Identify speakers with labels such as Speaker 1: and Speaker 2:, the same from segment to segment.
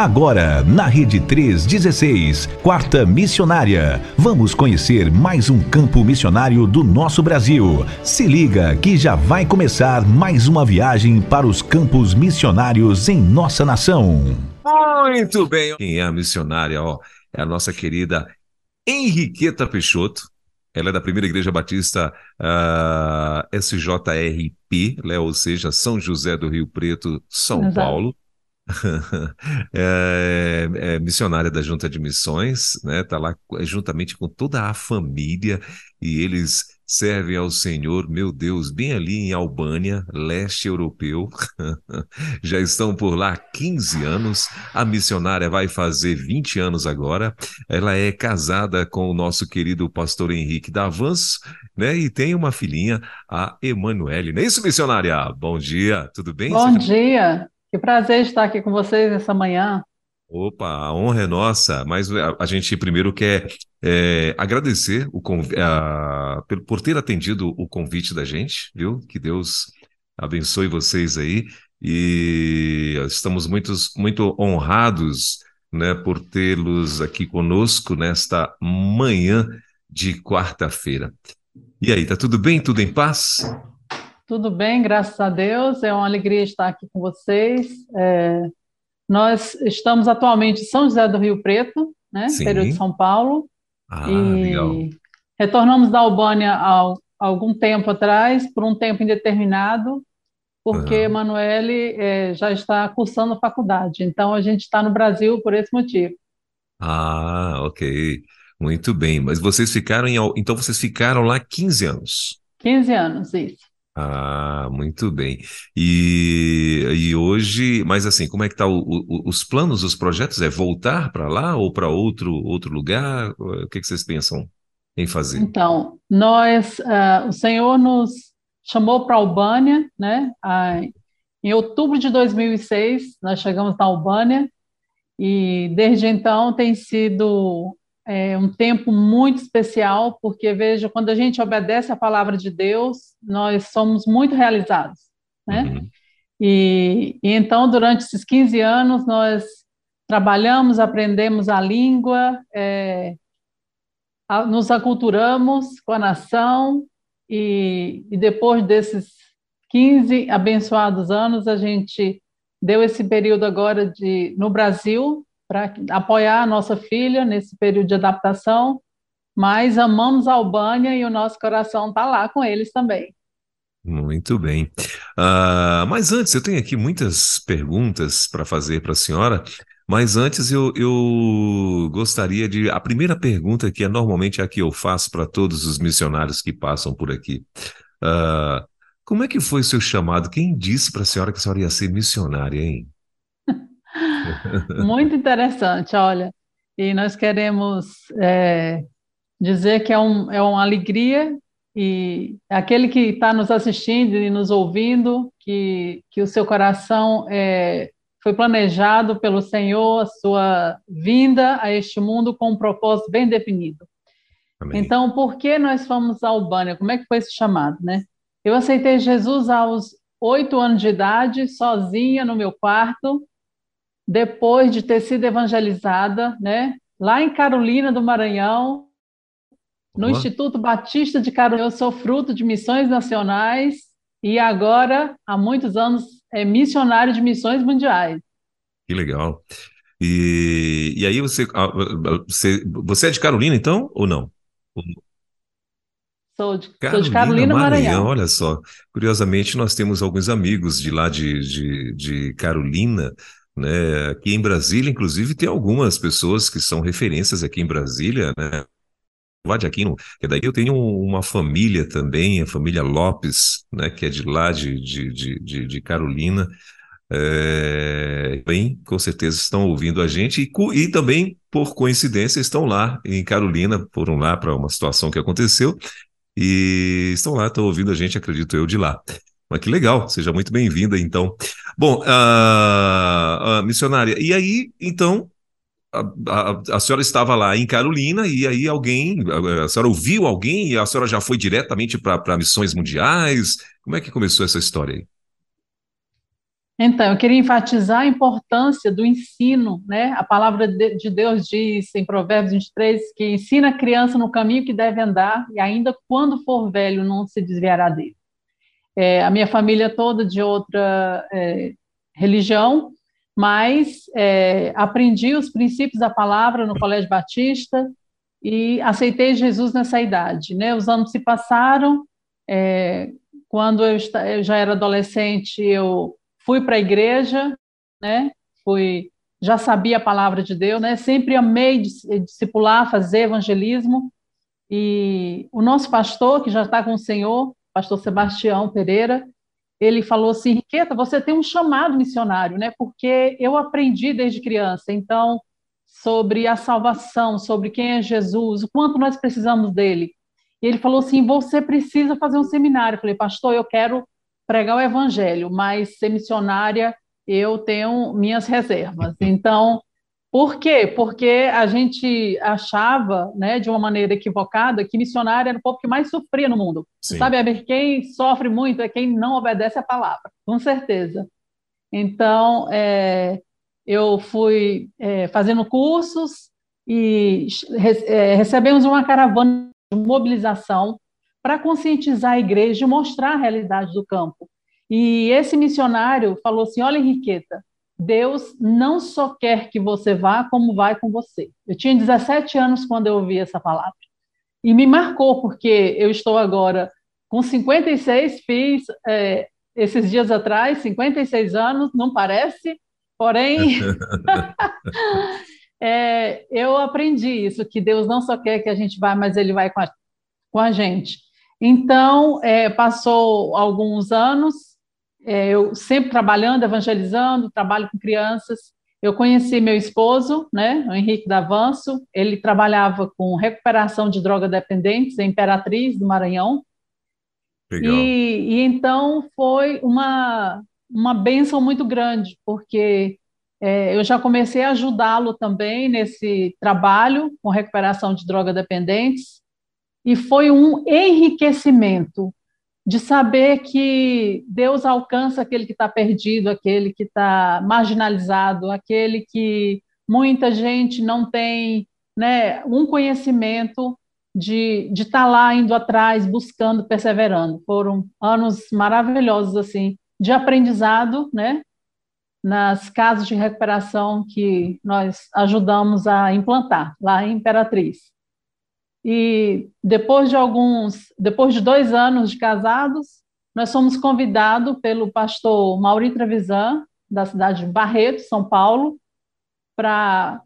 Speaker 1: Agora, na Rede 316, Quarta Missionária. Vamos conhecer mais um campo missionário do nosso Brasil. Se liga que já vai começar mais uma viagem para os campos missionários em nossa nação.
Speaker 2: Muito bem. Quem é a missionária? Ó, é a nossa querida Henriqueta Peixoto. Ela é da Primeira Igreja Batista uh, SJRP, né, ou seja, São José do Rio Preto, São Exato. Paulo. é, é, missionária da Junta de Missões, né? Tá lá juntamente com toda a família e eles servem ao Senhor, meu Deus, bem ali em Albânia, leste europeu. Já estão por lá 15 anos. A missionária vai fazer 20 anos agora. Ela é casada com o nosso querido pastor Henrique Davanço, né? E tem uma filhinha, a Emanuele. Não é isso, missionária? Bom dia, tudo bem?
Speaker 3: Bom dia. Que prazer estar aqui com vocês essa manhã.
Speaker 2: Opa, a honra é nossa, mas a, a gente primeiro quer é, agradecer o, a, por ter atendido o convite da gente, viu? Que Deus abençoe vocês aí e estamos muito, muito honrados né, por tê-los aqui conosco nesta manhã de quarta-feira. E aí, tá tudo bem? Tudo em paz?
Speaker 3: Tudo bem, graças a Deus. É uma alegria estar aqui com vocês. É, nós estamos atualmente em São José do Rio Preto, né, Sim. interior de São Paulo.
Speaker 2: Ah, e legal.
Speaker 3: Retornamos da Albânia há algum tempo atrás, por um tempo indeterminado, porque uhum. Emanuele é, já está cursando faculdade. Então, a gente está no Brasil por esse motivo.
Speaker 2: Ah, ok. Muito bem. Mas vocês ficaram em... Então, vocês ficaram lá 15 anos.
Speaker 3: 15 anos, isso.
Speaker 2: Ah, muito bem. E, e hoje, mas assim, como é que tá o, o, os planos, os projetos? É voltar para lá ou para outro outro lugar? O que, que vocês pensam em fazer?
Speaker 3: Então, nós, uh, o Senhor nos chamou para a Albânia, né? Uh, em outubro de 2006, nós chegamos na Albânia e desde então tem sido é um tempo muito especial, porque veja, quando a gente obedece a palavra de Deus, nós somos muito realizados, né? Uhum. E, e, então, durante esses 15 anos, nós trabalhamos, aprendemos a língua, é, a, nos aculturamos com a nação, e, e depois desses 15 abençoados anos, a gente deu esse período agora de no Brasil, para apoiar a nossa filha nesse período de adaptação, mas amamos a Albânia e o nosso coração está lá com eles também.
Speaker 2: Muito bem. Uh, mas antes, eu tenho aqui muitas perguntas para fazer para a senhora, mas antes eu, eu gostaria de. A primeira pergunta, que é normalmente a que eu faço para todos os missionários que passam por aqui. Uh, como é que foi o seu chamado? Quem disse para a senhora que a senhora ia ser missionária, hein?
Speaker 3: Muito interessante, olha. E nós queremos é, dizer que é, um, é uma alegria e aquele que está nos assistindo e nos ouvindo, que, que o seu coração é, foi planejado pelo Senhor, a sua vinda a este mundo com um propósito bem definido. Amém. Então, por que nós fomos à Albânia? Como é que foi esse chamado, né? Eu aceitei Jesus aos oito anos de idade, sozinha no meu quarto, depois de ter sido evangelizada, né? Lá em Carolina do Maranhão, no. Instituto Batista de Carolina, eu sou fruto de missões nacionais e agora, há muitos anos, é missionário de missões mundiais.
Speaker 2: Que legal. E, e aí você, ah, você, você é de Carolina, então, ou não?
Speaker 3: Sou de Carolina, sou de Carolina Maranhão. Maranhão.
Speaker 2: Olha só, curiosamente nós temos alguns amigos de lá de, de, de Carolina, né? Aqui em Brasília, inclusive, tem algumas pessoas que são referências aqui em Brasília, né? de Aquino, que daí eu tenho uma família também, a família Lopes, né, que é de lá de, de, de, de Carolina, é, bem, com certeza estão ouvindo a gente e, e, também, por coincidência, estão lá em Carolina, foram lá para uma situação que aconteceu e estão lá, estão ouvindo a gente, acredito eu, de lá. Mas que legal, seja muito bem-vinda, então. Bom, uh, uh, missionária, e aí, então, a, a, a, senhora estava lá em Carolina e aí alguém, a, a senhora ouviu alguém e a senhora já foi diretamente para missões mundiais? Como é que começou essa história aí?
Speaker 3: Então, eu queria enfatizar a importância do ensino, né? A palavra de Deus diz em Provérbios 23 que ensina a criança no caminho que deve andar e ainda quando for velho não se desviará dele. É, a minha família toda de outra é, religião, mas é, aprendi os princípios da palavra no Colégio Batista e aceitei Jesus nessa idade, né? Os anos se passaram, é, quando eu, eu já era adolescente, eu fui para a igreja, né? Fui, já sabia a palavra de Deus, né? Sempre amei discipular, fazer evangelismo. E o nosso pastor, que já está com o Senhor, pastor Sebastião Pereira, ele falou assim: Riqueta, você tem um chamado missionário, né? Porque eu aprendi desde criança, então, sobre a salvação, sobre quem é Jesus, o quanto nós precisamos dele. E ele falou assim: você precisa fazer um seminário. Eu falei, pastor, eu quero pregar o evangelho, mas ser missionária eu tenho minhas reservas. Então, por quê? Porque a gente achava, né, de uma maneira equivocada, que missionário era o povo que mais sofria no mundo. Sim. Sabe, quem sofre muito é quem não obedece a palavra, com certeza. Então, é, eu fui é, fazendo cursos e é, recebemos uma caravana de mobilização para conscientizar a igreja e mostrar a realidade do campo. E esse missionário falou assim: Olha, Henriqueta, Deus não só quer que você vá, como vai com você. Eu tinha 17 anos quando eu ouvi essa palavra. E me marcou, porque eu estou agora com 56, fiz é, esses dias atrás, 56 anos, não parece, porém. é, eu aprendi isso, que Deus não só quer que a gente vá, mas Ele vai com a, com a gente. Então, é, passou alguns anos, eu sempre trabalhando, evangelizando, trabalho com crianças. Eu conheci meu esposo, né, o Henrique Davanço, ele trabalhava com recuperação de droga-dependentes em Imperatriz, do Maranhão. Legal. E, e então foi uma, uma benção muito grande, porque é, eu já comecei a ajudá-lo também nesse trabalho com recuperação de droga-dependentes, e foi um enriquecimento de saber que Deus alcança aquele que está perdido, aquele que está marginalizado, aquele que muita gente não tem né, um conhecimento de estar tá lá indo atrás, buscando, perseverando. Foram anos maravilhosos assim de aprendizado, né, nas casas de recuperação que nós ajudamos a implantar lá em Imperatriz. E depois de alguns, depois de dois anos de casados, nós fomos convidados pelo pastor Mauri Trevisan, da cidade de Barreto, São Paulo, para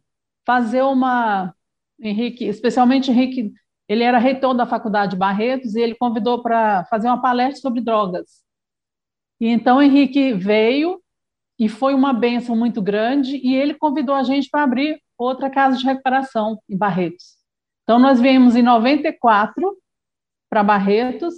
Speaker 3: fazer uma. Henrique, especialmente Henrique, ele era reitor da faculdade de Barretos e ele convidou para fazer uma palestra sobre drogas. E então Henrique veio e foi uma benção muito grande e ele convidou a gente para abrir outra casa de recuperação em Barretos. Então, nós viemos em 94 para Barretos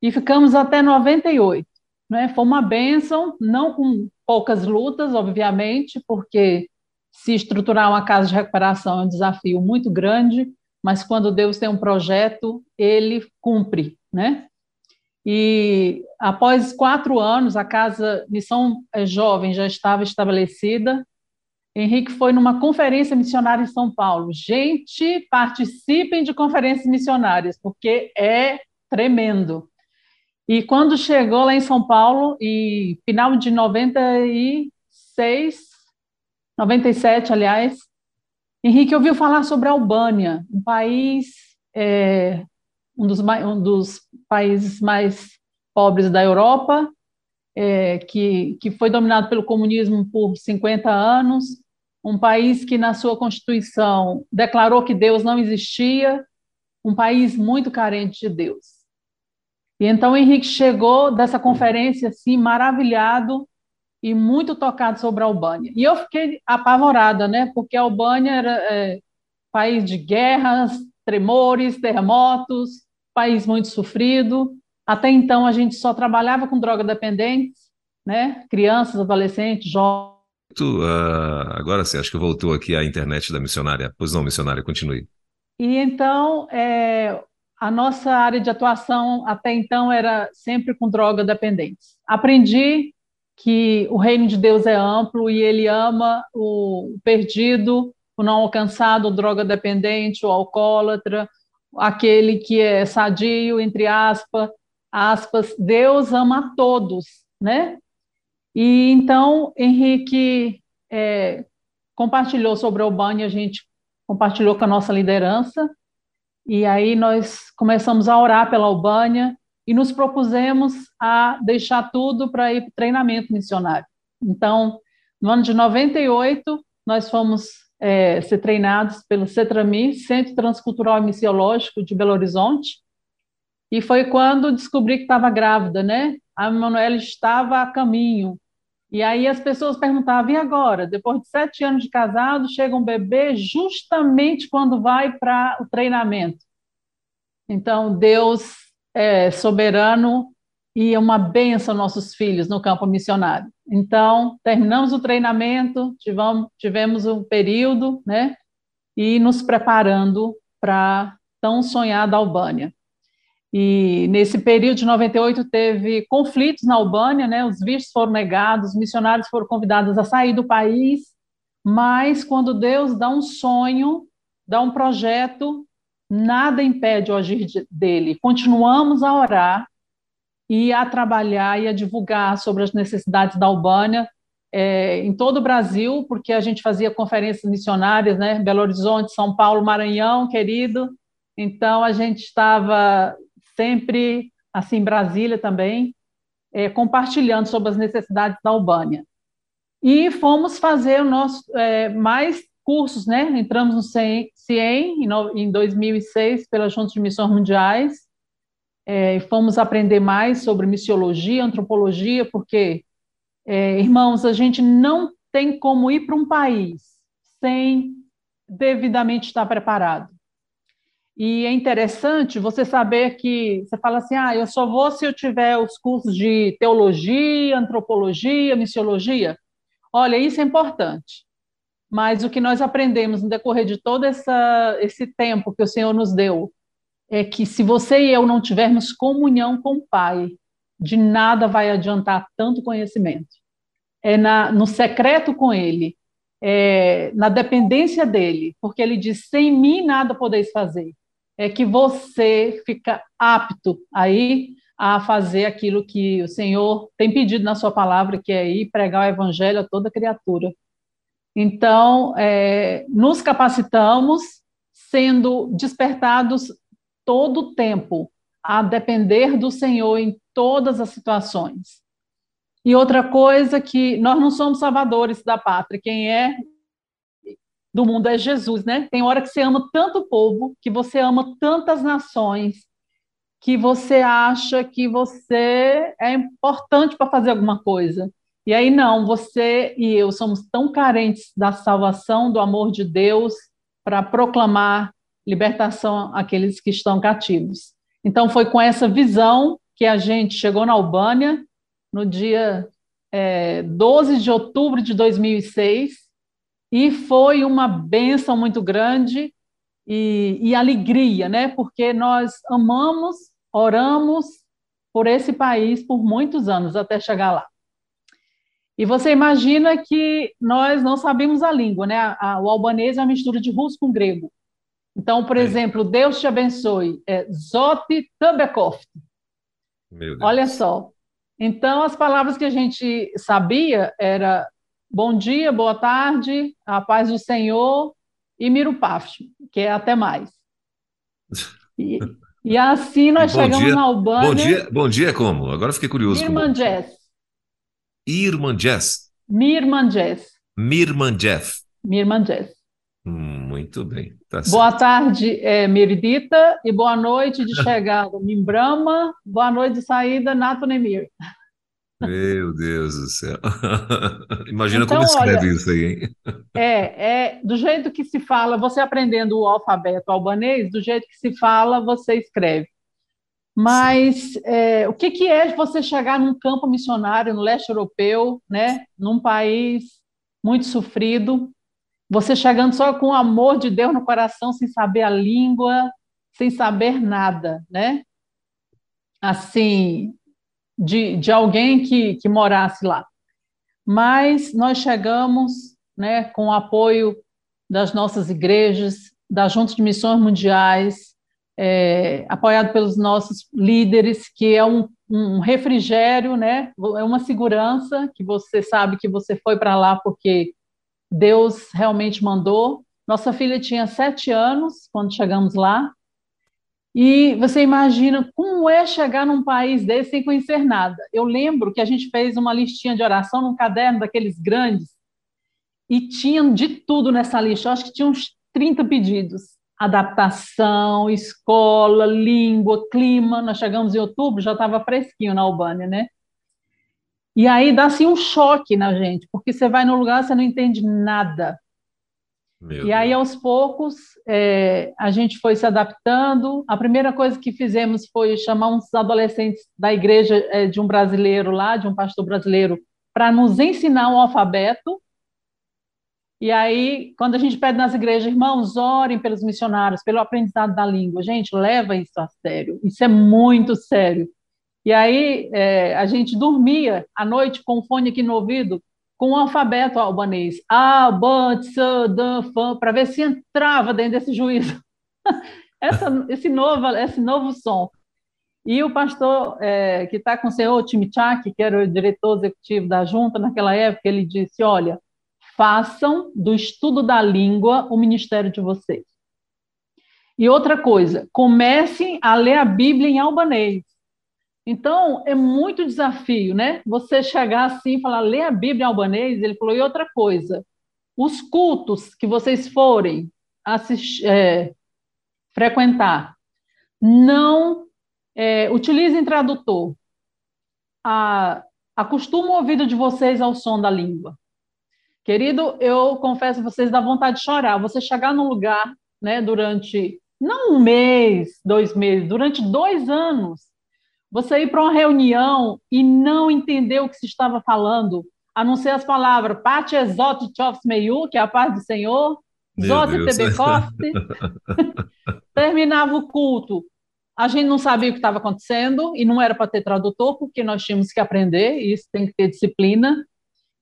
Speaker 3: e ficamos até 98. Né? Foi uma benção, não com poucas lutas, obviamente, porque se estruturar uma casa de recuperação é um desafio muito grande, mas quando Deus tem um projeto, ele cumpre, né? E após quatro anos, a casa Missão Jovem já estava estabelecida, Henrique foi numa conferência missionária em São Paulo. Gente, participem de conferências missionárias, porque é tremendo. E quando chegou lá em São Paulo, e final de 96, 97, aliás, Henrique ouviu falar sobre a Albânia, um país, é, um, dos, um dos países mais pobres da Europa, é, que, que foi dominado pelo comunismo por 50 anos, um país que, na sua Constituição, declarou que Deus não existia, um país muito carente de Deus. E então Henrique chegou dessa conferência assim, maravilhado e muito tocado sobre a Albânia. E eu fiquei apavorada, né? Porque a Albânia era é, país de guerras, tremores, terremotos, país muito sofrido. Até então a gente só trabalhava com droga dependentes, né? Crianças, adolescentes, jovens
Speaker 2: Uh, agora sim, acho que voltou aqui a internet da missionária. Pois não, missionária, continue.
Speaker 3: E então, é, a nossa área de atuação até então era sempre com droga dependentes. Aprendi que o reino de Deus é amplo e ele ama o perdido, o não alcançado, o droga dependente, o alcoólatra, aquele que é sadio, entre aspas, aspas. Deus ama a todos, né? E então, Henrique é, compartilhou sobre a Albânia, a gente compartilhou com a nossa liderança, e aí nós começamos a orar pela Albânia e nos propusemos a deixar tudo para ir para treinamento missionário. Então, no ano de 98, nós fomos é, ser treinados pelo CETRAMI, Centro Transcultural e Missiológico de Belo Horizonte, e foi quando descobri que estava grávida, né? A Emanuela estava a caminho, e aí as pessoas perguntavam, e agora? Depois de sete anos de casado, chega um bebê justamente quando vai para o treinamento. Então, Deus é soberano e é uma benção nossos filhos no campo missionário. Então, terminamos o treinamento, tivemos, tivemos um período, né? E nos preparando para tão sonhada Albânia. E nesse período de 98 teve conflitos na Albânia, né? Os vistos foram negados, os missionários foram convidados a sair do país, mas quando Deus dá um sonho, dá um projeto, nada impede o agir dele. Continuamos a orar e a trabalhar e a divulgar sobre as necessidades da Albânia é, em todo o Brasil, porque a gente fazia conferências missionárias, né? Belo Horizonte, São Paulo, Maranhão, querido. Então a gente estava sempre, assim, Brasília também, é, compartilhando sobre as necessidades da Albânia. E fomos fazer o nosso, é, mais cursos, né? Entramos no CIEM, em 2006 pela Junta de Missões Mundiais, é, fomos aprender mais sobre missiologia, antropologia, porque, é, irmãos, a gente não tem como ir para um país sem devidamente estar preparado. E é interessante você saber que você fala assim: ah, eu só vou se eu tiver os cursos de teologia, antropologia, missiologia. Olha, isso é importante. Mas o que nós aprendemos no decorrer de todo essa, esse tempo que o Senhor nos deu é que se você e eu não tivermos comunhão com o Pai, de nada vai adiantar tanto conhecimento. É na, no secreto com Ele, é na dependência dele, porque Ele diz: sem mim nada podeis fazer é que você fica apto aí a fazer aquilo que o Senhor tem pedido na sua palavra, que é ir pregar o evangelho a toda criatura. Então, é, nos capacitamos, sendo despertados todo o tempo a depender do Senhor em todas as situações. E outra coisa que nós não somos salvadores da pátria, quem é do mundo é Jesus, né? Tem hora que você ama tanto o povo, que você ama tantas nações, que você acha que você é importante para fazer alguma coisa. E aí não, você e eu somos tão carentes da salvação, do amor de Deus, para proclamar libertação àqueles que estão cativos. Então foi com essa visão que a gente chegou na Albânia no dia é, 12 de outubro de 2006 e foi uma benção muito grande e, e alegria, né? Porque nós amamos, oramos por esse país por muitos anos até chegar lá. E você imagina que nós não sabíamos a língua, né? O albanês é uma mistura de russo com grego. Então, por é. exemplo, Deus te abençoe, é Zoti Tabekoft. Olha só. Então, as palavras que a gente sabia era Bom dia, boa tarde, a paz do Senhor e Mirupaf, que é até mais. E, e assim nós bom chegamos dia, na Albânia.
Speaker 2: Bom dia, bom dia como? Agora fiquei curioso.
Speaker 3: Irmanjés.
Speaker 2: Irmanjés.
Speaker 3: Mirmanjés.
Speaker 2: Mirmanjés.
Speaker 3: Mirmanjés.
Speaker 2: Hum, muito bem.
Speaker 3: Tá boa tarde, é, Meridita, e boa noite de chegada, Mimbrama. Boa noite de saída, Nato Nemir.
Speaker 2: Meu Deus do céu. Imagina então, como escreve olha, isso aí, hein?
Speaker 3: É, é, do jeito que se fala, você aprendendo o alfabeto albanês, do jeito que se fala, você escreve. Mas é, o que, que é você chegar num campo missionário no leste europeu, né, num país muito sofrido, você chegando só com o amor de Deus no coração, sem saber a língua, sem saber nada, né? Assim, de, de alguém que, que morasse lá. mas nós chegamos né, com o apoio das nossas igrejas, da Junta de Missões Mundiais, é, apoiado pelos nossos líderes, que é um, um refrigério, né, é uma segurança que você sabe que você foi para lá porque Deus realmente mandou. Nossa filha tinha sete anos quando chegamos lá, e você imagina como é chegar num país desse sem conhecer nada. Eu lembro que a gente fez uma listinha de oração num caderno daqueles grandes e tinha de tudo nessa lista. Eu acho que tinha uns 30 pedidos. Adaptação, escola, língua, clima. Nós chegamos em outubro, já estava fresquinho na Albânia, né? E aí dá assim um choque na gente, porque você vai no lugar, você não entende nada. Meu e aí, aos poucos, é, a gente foi se adaptando. A primeira coisa que fizemos foi chamar uns adolescentes da igreja é, de um brasileiro lá, de um pastor brasileiro, para nos ensinar o alfabeto. E aí, quando a gente pede nas igrejas, irmãos, orem pelos missionários, pelo aprendizado da língua. Gente, leva isso a sério. Isso é muito sério. E aí, é, a gente dormia à noite com o fone aqui no ouvido, com o alfabeto albanês, A, B, C, D, F, para ver se entrava dentro desse juízo. Essa, esse, novo, esse novo som. E o pastor é, que está com o senhor Timichak, que era o diretor executivo da junta naquela época, ele disse: Olha, façam do estudo da língua o ministério de vocês. E outra coisa, comecem a ler a Bíblia em albanês. Então, é muito desafio, né? Você chegar assim e falar, lê a Bíblia em albanês. Ele falou, e outra coisa, os cultos que vocês forem assistir, é, frequentar, não é, utilizem tradutor. A, acostuma o ouvido de vocês ao som da língua. Querido, eu confesso a vocês, dá vontade de chorar. Você chegar num lugar, né, durante, não um mês, dois meses, durante dois anos, você ir para uma reunião e não entender o que se estava falando, a não ser as palavras Pati Exote Chofs Meyu, que é a paz do Senhor, Zote Tebekoft. Terminava o culto. A gente não sabia o que estava acontecendo e não era para ter tradutor, porque nós tínhamos que aprender, e isso tem que ter disciplina.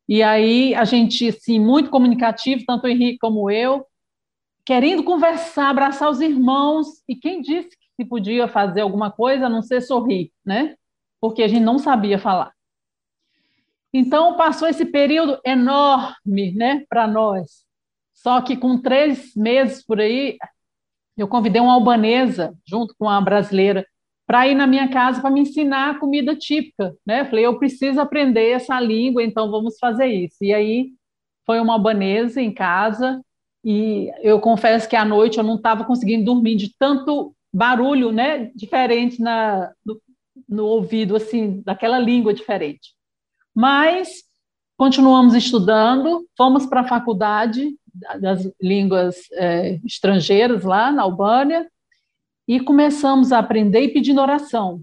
Speaker 3: E aí a gente, assim, muito comunicativo, tanto o Henrique como eu, querendo conversar, abraçar os irmãos, e quem disse se podia fazer alguma coisa a não ser sorrir, né? Porque a gente não sabia falar. Então, passou esse período enorme, né, para nós. Só que com três meses por aí, eu convidei uma albanesa, junto com uma brasileira, para ir na minha casa para me ensinar a comida típica, né? Falei, eu preciso aprender essa língua, então vamos fazer isso. E aí foi uma albanesa em casa, e eu confesso que à noite eu não estava conseguindo dormir de tanto barulho, né, diferente na, no, no ouvido, assim, daquela língua diferente. Mas continuamos estudando, fomos para a faculdade das línguas é, estrangeiras lá na Albânia e começamos a aprender e pedindo oração.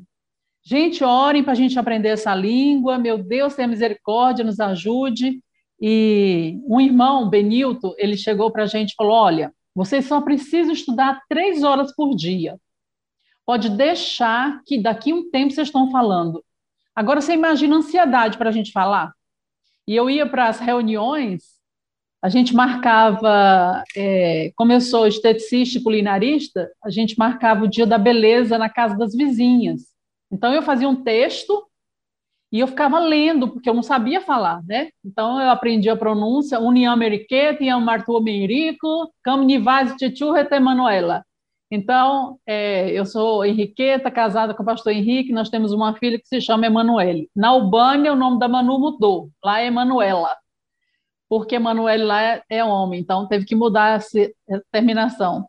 Speaker 3: Gente, orem para a gente aprender essa língua, meu Deus, tenha misericórdia, nos ajude. E um irmão, Benilton, ele chegou para a gente e falou: Olha, vocês só precisam estudar três horas por dia. Pode deixar que daqui um tempo vocês estão falando. Agora você imagina a ansiedade para a gente falar. E eu ia para as reuniões, a gente marcava, é, como eu sou esteticista e culinarista, a gente marcava o dia da beleza na casa das vizinhas. Então eu fazia um texto e eu ficava lendo, porque eu não sabia falar, né? Então eu aprendi a pronúncia, União Ameriqueta, Iam Martu Merico, Camnivaz Tchutchu Manuela. Então, é, eu sou Henriqueta, casada com o pastor Henrique, nós temos uma filha que se chama Emanuele. Na Albânia, o nome da Manu mudou, lá é Emanuela, porque Emanuele lá é, é, homem, então teve que mudar essa terminação.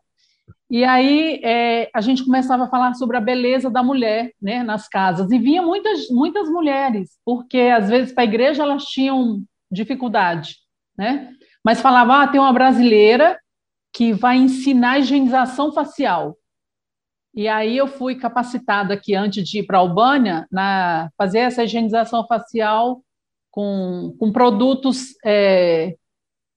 Speaker 3: E aí é, a gente começava a falar sobre a beleza da mulher né, nas casas. E vinha muitas, muitas mulheres, porque às vezes para a igreja elas tinham dificuldade, né? Mas falava, ah, tem uma brasileira que vai ensinar higienização facial. E aí eu fui capacitada aqui antes de ir para a Albânia na fazer essa higienização facial com, com produtos é,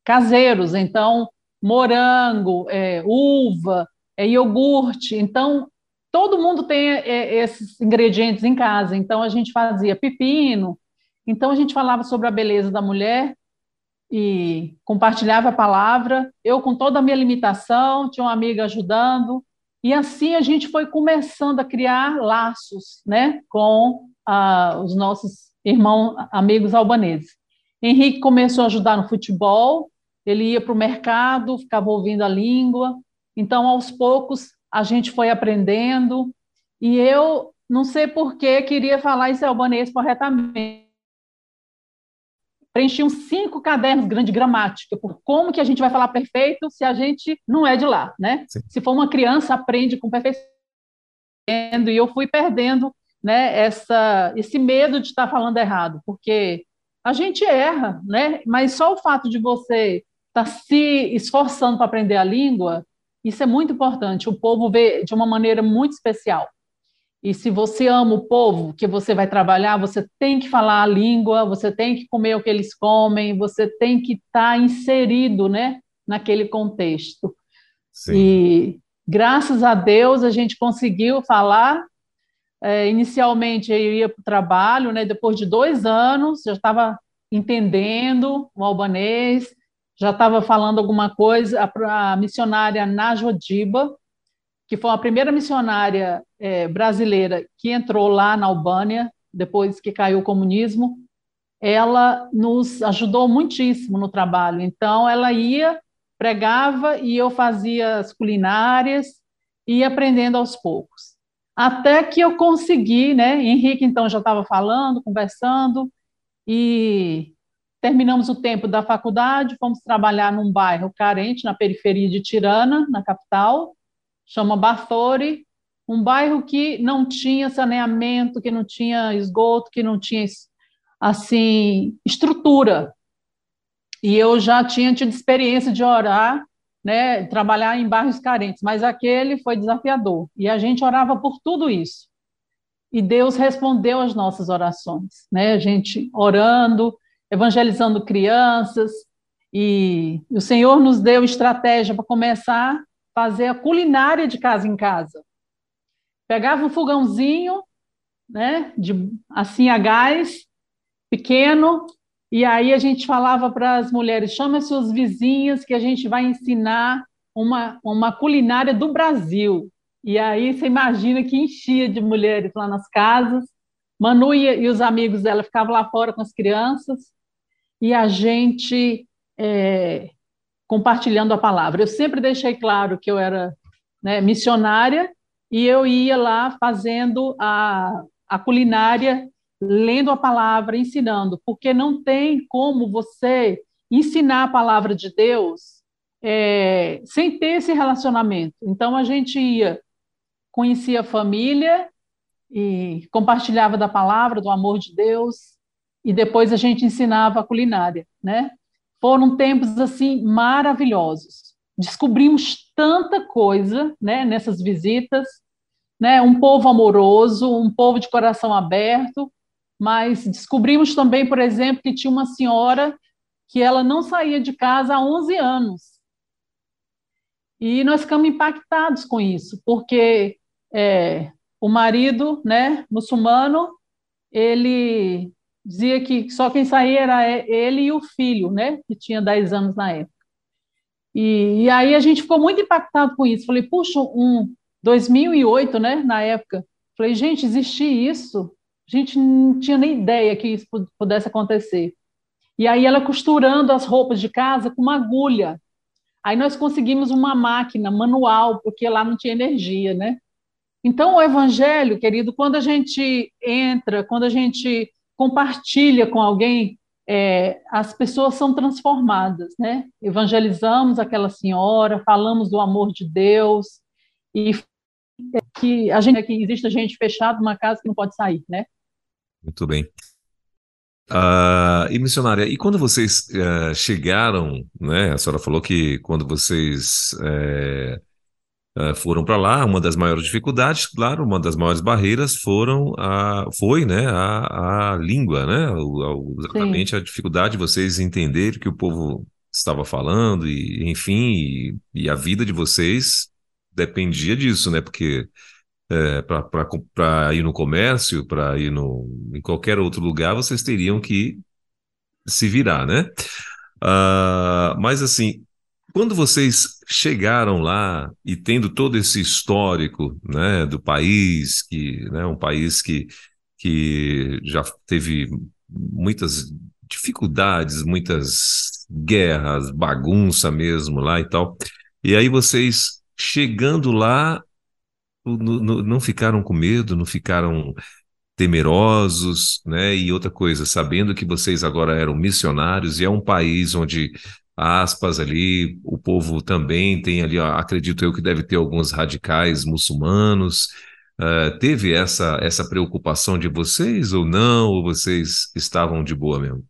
Speaker 3: caseiros, então morango, é, uva, é, iogurte. Então, todo mundo tem é, esses ingredientes em casa. Então, a gente fazia pepino. Então a gente falava sobre a beleza da mulher e compartilhava a palavra. Eu com toda a minha limitação, tinha uma amiga ajudando, e assim a gente foi começando a criar laços, né, com ah, os nossos irmãos, amigos albaneses. Henrique começou a ajudar no futebol, ele ia para o mercado, ficava ouvindo a língua. Então, aos poucos, a gente foi aprendendo. E eu não sei por que queria falar esse albanês corretamente. Preenchi uns cinco cadernos grandes de gramática, por como que a gente vai falar perfeito se a gente não é de lá, né? Sim. Se for uma criança, aprende com perfeição. E eu fui perdendo né, essa, esse medo de estar falando errado, porque a gente erra, né? Mas só o fato de você estar se esforçando para aprender a língua, isso é muito importante. O povo vê de uma maneira muito especial. E se você ama o povo que você vai trabalhar, você tem que falar a língua, você tem que comer o que eles comem, você tem que estar inserido, né, naquele contexto. Sim. E graças a Deus a gente conseguiu falar é, inicialmente eu ia para o trabalho, né? Depois de dois anos, já estava entendendo o albanês, já estava falando alguma coisa. A, a missionária Najwa Diba, que foi a primeira missionária é, brasileira que entrou lá na Albânia, depois que caiu o comunismo, ela nos ajudou muitíssimo no trabalho. Então, ela ia, pregava e eu fazia as culinárias e ia aprendendo aos poucos. Até que eu consegui, né? Henrique então já estava falando, conversando, e terminamos o tempo da faculdade, fomos trabalhar num bairro carente, na periferia de Tirana, na capital, chama Bathori, um bairro que não tinha saneamento, que não tinha esgoto, que não tinha assim estrutura. E eu já tinha tido experiência de orar né, trabalhar em bairros carentes, mas aquele foi desafiador. E a gente orava por tudo isso. E Deus respondeu às nossas orações, né? A gente orando, evangelizando crianças, e o Senhor nos deu estratégia para começar a fazer a culinária de casa em casa. Pegava um fogãozinho, né, de assim a gás, pequeno, e aí a gente falava para as mulheres: chama suas vizinhas que a gente vai ensinar uma, uma culinária do Brasil. E aí você imagina que enchia de mulheres lá nas casas. Manu e, e os amigos dela ficavam lá fora com as crianças e a gente é, compartilhando a palavra. Eu sempre deixei claro que eu era né, missionária e eu ia lá fazendo a, a culinária lendo a palavra, ensinando, porque não tem como você ensinar a palavra de Deus é, sem ter esse relacionamento. Então a gente ia, conhecia a família e compartilhava da palavra, do amor de Deus, e depois a gente ensinava a culinária, né? Foram tempos assim maravilhosos. Descobrimos tanta coisa, né, nessas visitas, né? Um povo amoroso, um povo de coração aberto, mas descobrimos também, por exemplo, que tinha uma senhora que ela não saía de casa há 11 anos. E nós ficamos impactados com isso, porque é, o marido, né, muçulmano, ele dizia que só quem saía era ele e o filho, né, que tinha 10 anos na época. E, e aí a gente ficou muito impactado com isso. Falei, puxa, um 2008, né, na época. Falei, gente, existe isso? A gente não tinha nem ideia que isso pudesse acontecer. E aí ela costurando as roupas de casa com uma agulha. Aí nós conseguimos uma máquina manual, porque lá não tinha energia, né? Então, o evangelho, querido, quando a gente entra, quando a gente compartilha com alguém, é, as pessoas são transformadas, né? Evangelizamos aquela senhora, falamos do amor de Deus e que a gente que existe gente fechada numa casa que não pode sair, né?
Speaker 2: Muito bem. Uh, e missionária, e quando vocês uh, chegaram, né? A senhora falou que quando vocês uh, foram para lá, uma das maiores dificuldades, claro, uma das maiores barreiras foram a, foi, né, a, a língua, né? O, exatamente Sim. a dificuldade de vocês entenderem que o povo estava falando e, enfim, e, e a vida de vocês dependia disso, né? Porque é, para ir no comércio, para ir no, em qualquer outro lugar, vocês teriam que se virar, né? Uh, mas assim, quando vocês chegaram lá e tendo todo esse histórico, né, do país que, né, um país que, que já teve muitas dificuldades, muitas guerras, bagunça mesmo lá e tal. E aí vocês chegando lá não ficaram com medo, não ficaram temerosos, né? E outra coisa, sabendo que vocês agora eram missionários e é um país onde aspas ali, o povo também tem ali, ó, acredito eu que deve ter alguns radicais muçulmanos. Uh, teve essa essa preocupação de vocês ou não? Ou vocês estavam de boa mesmo?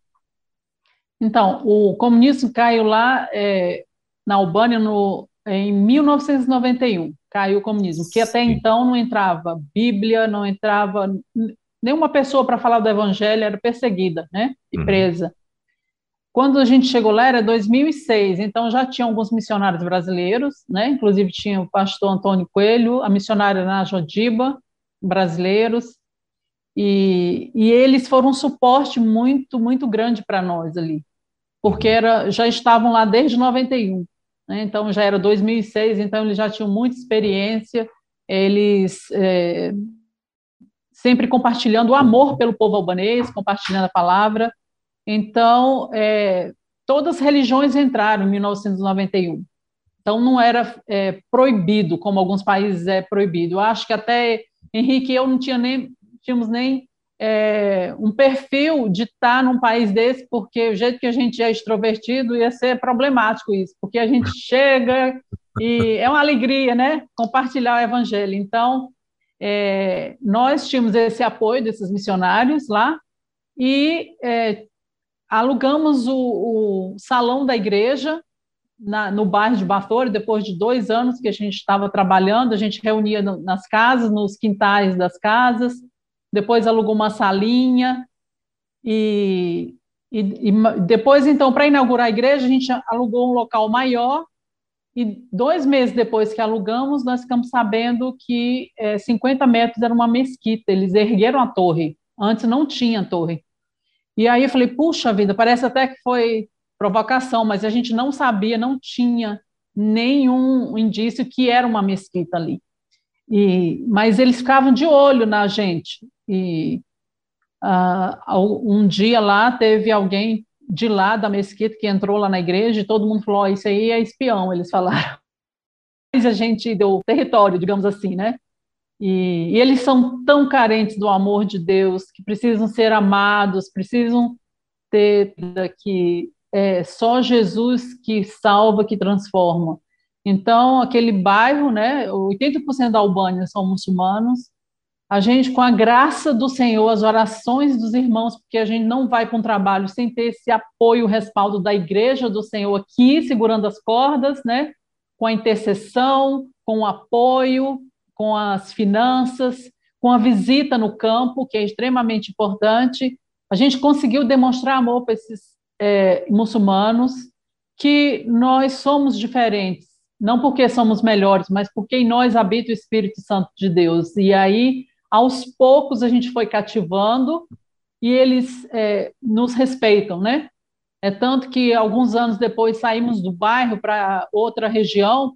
Speaker 3: Então, o comunismo caiu lá é, na Albânia no, em 1991 caiu o comunismo, que até Sim. então não entrava Bíblia, não entrava nenhuma pessoa para falar do Evangelho era perseguida, né, e uhum. presa. Quando a gente chegou lá era 2006, então já tinha alguns missionários brasileiros, né, inclusive tinha o pastor Antônio Coelho, a missionária na Jodiba, brasileiros, e, e eles foram um suporte muito, muito grande para nós ali, porque uhum. era, já estavam lá desde 91 né? então já era 2006, então eles já tinham muita experiência, eles é, sempre compartilhando o amor pelo povo albanês, compartilhando a palavra. Então, é, todas as religiões entraram em 1991. Então, não era é, proibido, como alguns países é proibido. Eu acho que até Henrique e eu não tinha nem, tínhamos nem é, um perfil de estar num país desse, porque o jeito que a gente é extrovertido ia ser problemático isso, porque a gente chega e é uma alegria, né? Compartilhar o evangelho. Então, é, nós tínhamos esse apoio desses missionários lá e é, alugamos o, o, salão da igreja na, no bairro de Bator, depois de dois anos que a gente estava trabalhando, a gente reunia no, nas casas, nos quintais das casas, depois alugou uma salinha e, e, e depois, então, para inaugurar a igreja, a gente alugou um local maior e dois meses depois que alugamos, nós ficamos sabendo que é, 50 metros era uma mesquita, eles ergueram a torre, antes não tinha torre. E aí eu falei, puxa vida, parece até que foi provocação, mas a gente não sabia, não tinha nenhum indício que era uma mesquita ali. E, mas eles ficavam de olho na gente. E uh, um dia lá teve alguém de lá da mesquita que entrou lá na igreja e todo mundo falou: oh, Isso aí é espião, eles falaram. Mas a gente deu território, digamos assim, né? E, e, eles são tão carentes do amor de Deus que precisam ser amados, precisam ter que é só Jesus que salva, que transforma. Então, aquele bairro, né, 80% da Albânia são muçulmanos, a gente, com a graça do Senhor, as orações dos irmãos, porque a gente não vai para um trabalho sem ter esse apoio, respaldo da igreja do Senhor aqui, segurando as cordas, né? Com a intercessão, com o apoio, com as finanças, com a visita no campo, que é extremamente importante. A gente conseguiu demonstrar amor para esses é, muçulmanos, que nós somos diferentes, não porque somos melhores, mas porque em nós habita o Espírito Santo de Deus. E aí aos poucos a gente foi cativando e eles é, nos respeitam, né? É tanto que alguns anos depois saímos do bairro para outra região,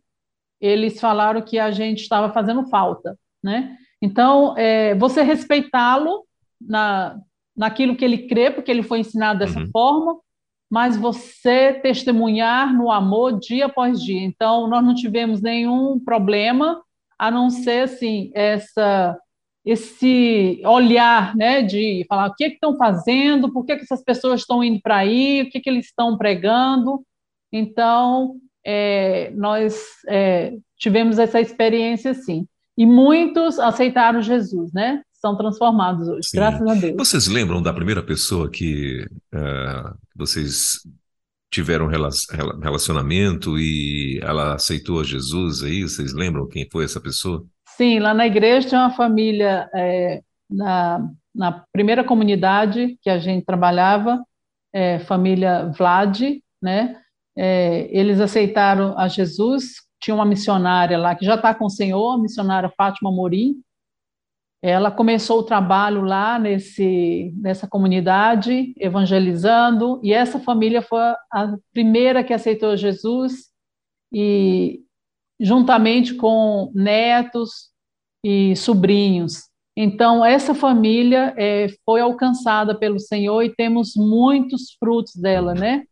Speaker 3: eles falaram que a gente estava fazendo falta, né? Então, é, você respeitá-lo na, naquilo que ele crê, porque ele foi ensinado dessa uhum. forma, mas você testemunhar no amor dia após dia. Então, nós não tivemos nenhum problema, a não ser, assim, essa esse olhar, né, de falar o que, é que estão fazendo, por que, que essas pessoas estão indo para aí, o que, que eles estão pregando. Então, é, nós é, tivemos essa experiência, sim. E muitos aceitaram Jesus, né? São transformados hoje, sim. graças a Deus.
Speaker 2: Vocês lembram da primeira pessoa que uh, vocês tiveram relacionamento e ela aceitou a Jesus aí? Vocês lembram quem foi essa pessoa?
Speaker 3: Sim, lá na igreja tinha uma família, é, na, na primeira comunidade que a gente trabalhava, é, família Vlad, né? É, eles aceitaram a Jesus, tinha uma missionária lá que já está com o Senhor, a missionária Fátima Morim, Ela começou o trabalho lá nesse, nessa comunidade, evangelizando, e essa família foi a primeira que aceitou Jesus, e juntamente com netos e sobrinhos. Então, essa família é, foi alcançada pelo Senhor e temos muitos frutos dela, né?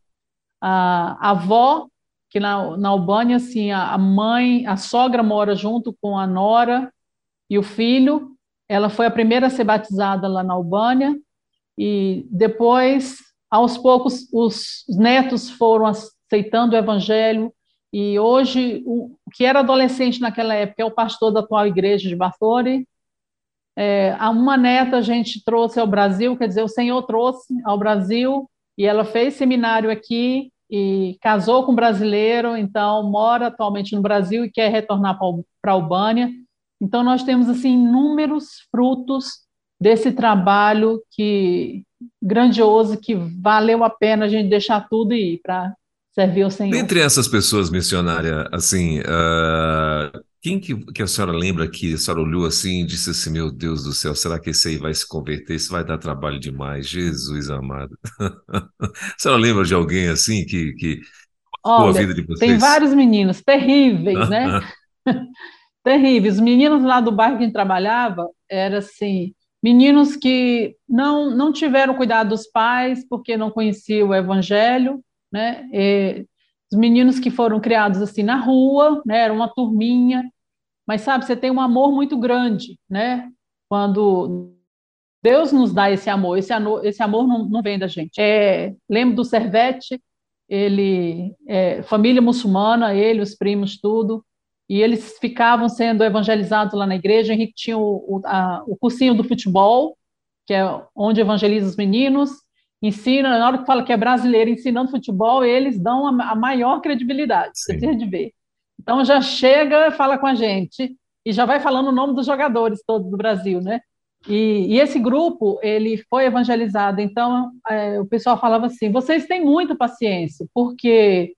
Speaker 3: A, avó, que na, na Albânia, assim, a, mãe, a sogra mora junto com a nora e o filho, ela foi a primeira a ser batizada lá na Albânia, e depois, aos poucos, os netos foram aceitando o evangelho, e hoje, o que era adolescente naquela época é o pastor da atual igreja de Bafore. É, uma neta a gente trouxe ao Brasil, quer dizer, o Senhor trouxe ao Brasil, e ela fez seminário aqui, e casou com um brasileiro, então mora atualmente no Brasil e quer retornar para a Albânia. Então, nós temos assim inúmeros frutos desse trabalho que grandioso que valeu a pena a gente deixar tudo e ir para servir ao Senhor.
Speaker 2: Entre essas pessoas missionárias, assim, uh, quem que, que, a senhora lembra que a senhora olhou assim e disse assim, meu Deus do céu, será que esse aí vai se converter? Isso vai dar trabalho demais, Jesus amado. a senhora lembra de alguém assim que, que
Speaker 3: Olha, a vida de vocês? Tem vários meninos terríveis, né? terríveis. Os meninos lá do bairro que a gente trabalhava, era assim, meninos que não, não tiveram cuidado dos pais porque não conheciam o evangelho, né? E, os meninos que foram criados assim na rua, né? Era uma turminha, mas sabe, você tem um amor muito grande, né? Quando Deus nos dá esse amor, esse amor, esse amor não, não vem da gente. É, lembro do Servete, ele, é, família muçulmana, ele, os primos, tudo e eles ficavam sendo evangelizados lá na igreja. Henrique tinha o, o, a, o cursinho do futebol, que é onde evangeliza os meninos, ensina, na hora que fala que é brasileiro ensinando futebol, eles dão a, a maior credibilidade, Sim. você precisa de ver. Então já chega, fala com a gente, e já vai falando o nome dos jogadores todos do Brasil, né? E, e esse grupo, ele foi evangelizado, então é, o pessoal falava assim, vocês têm muita paciência, porque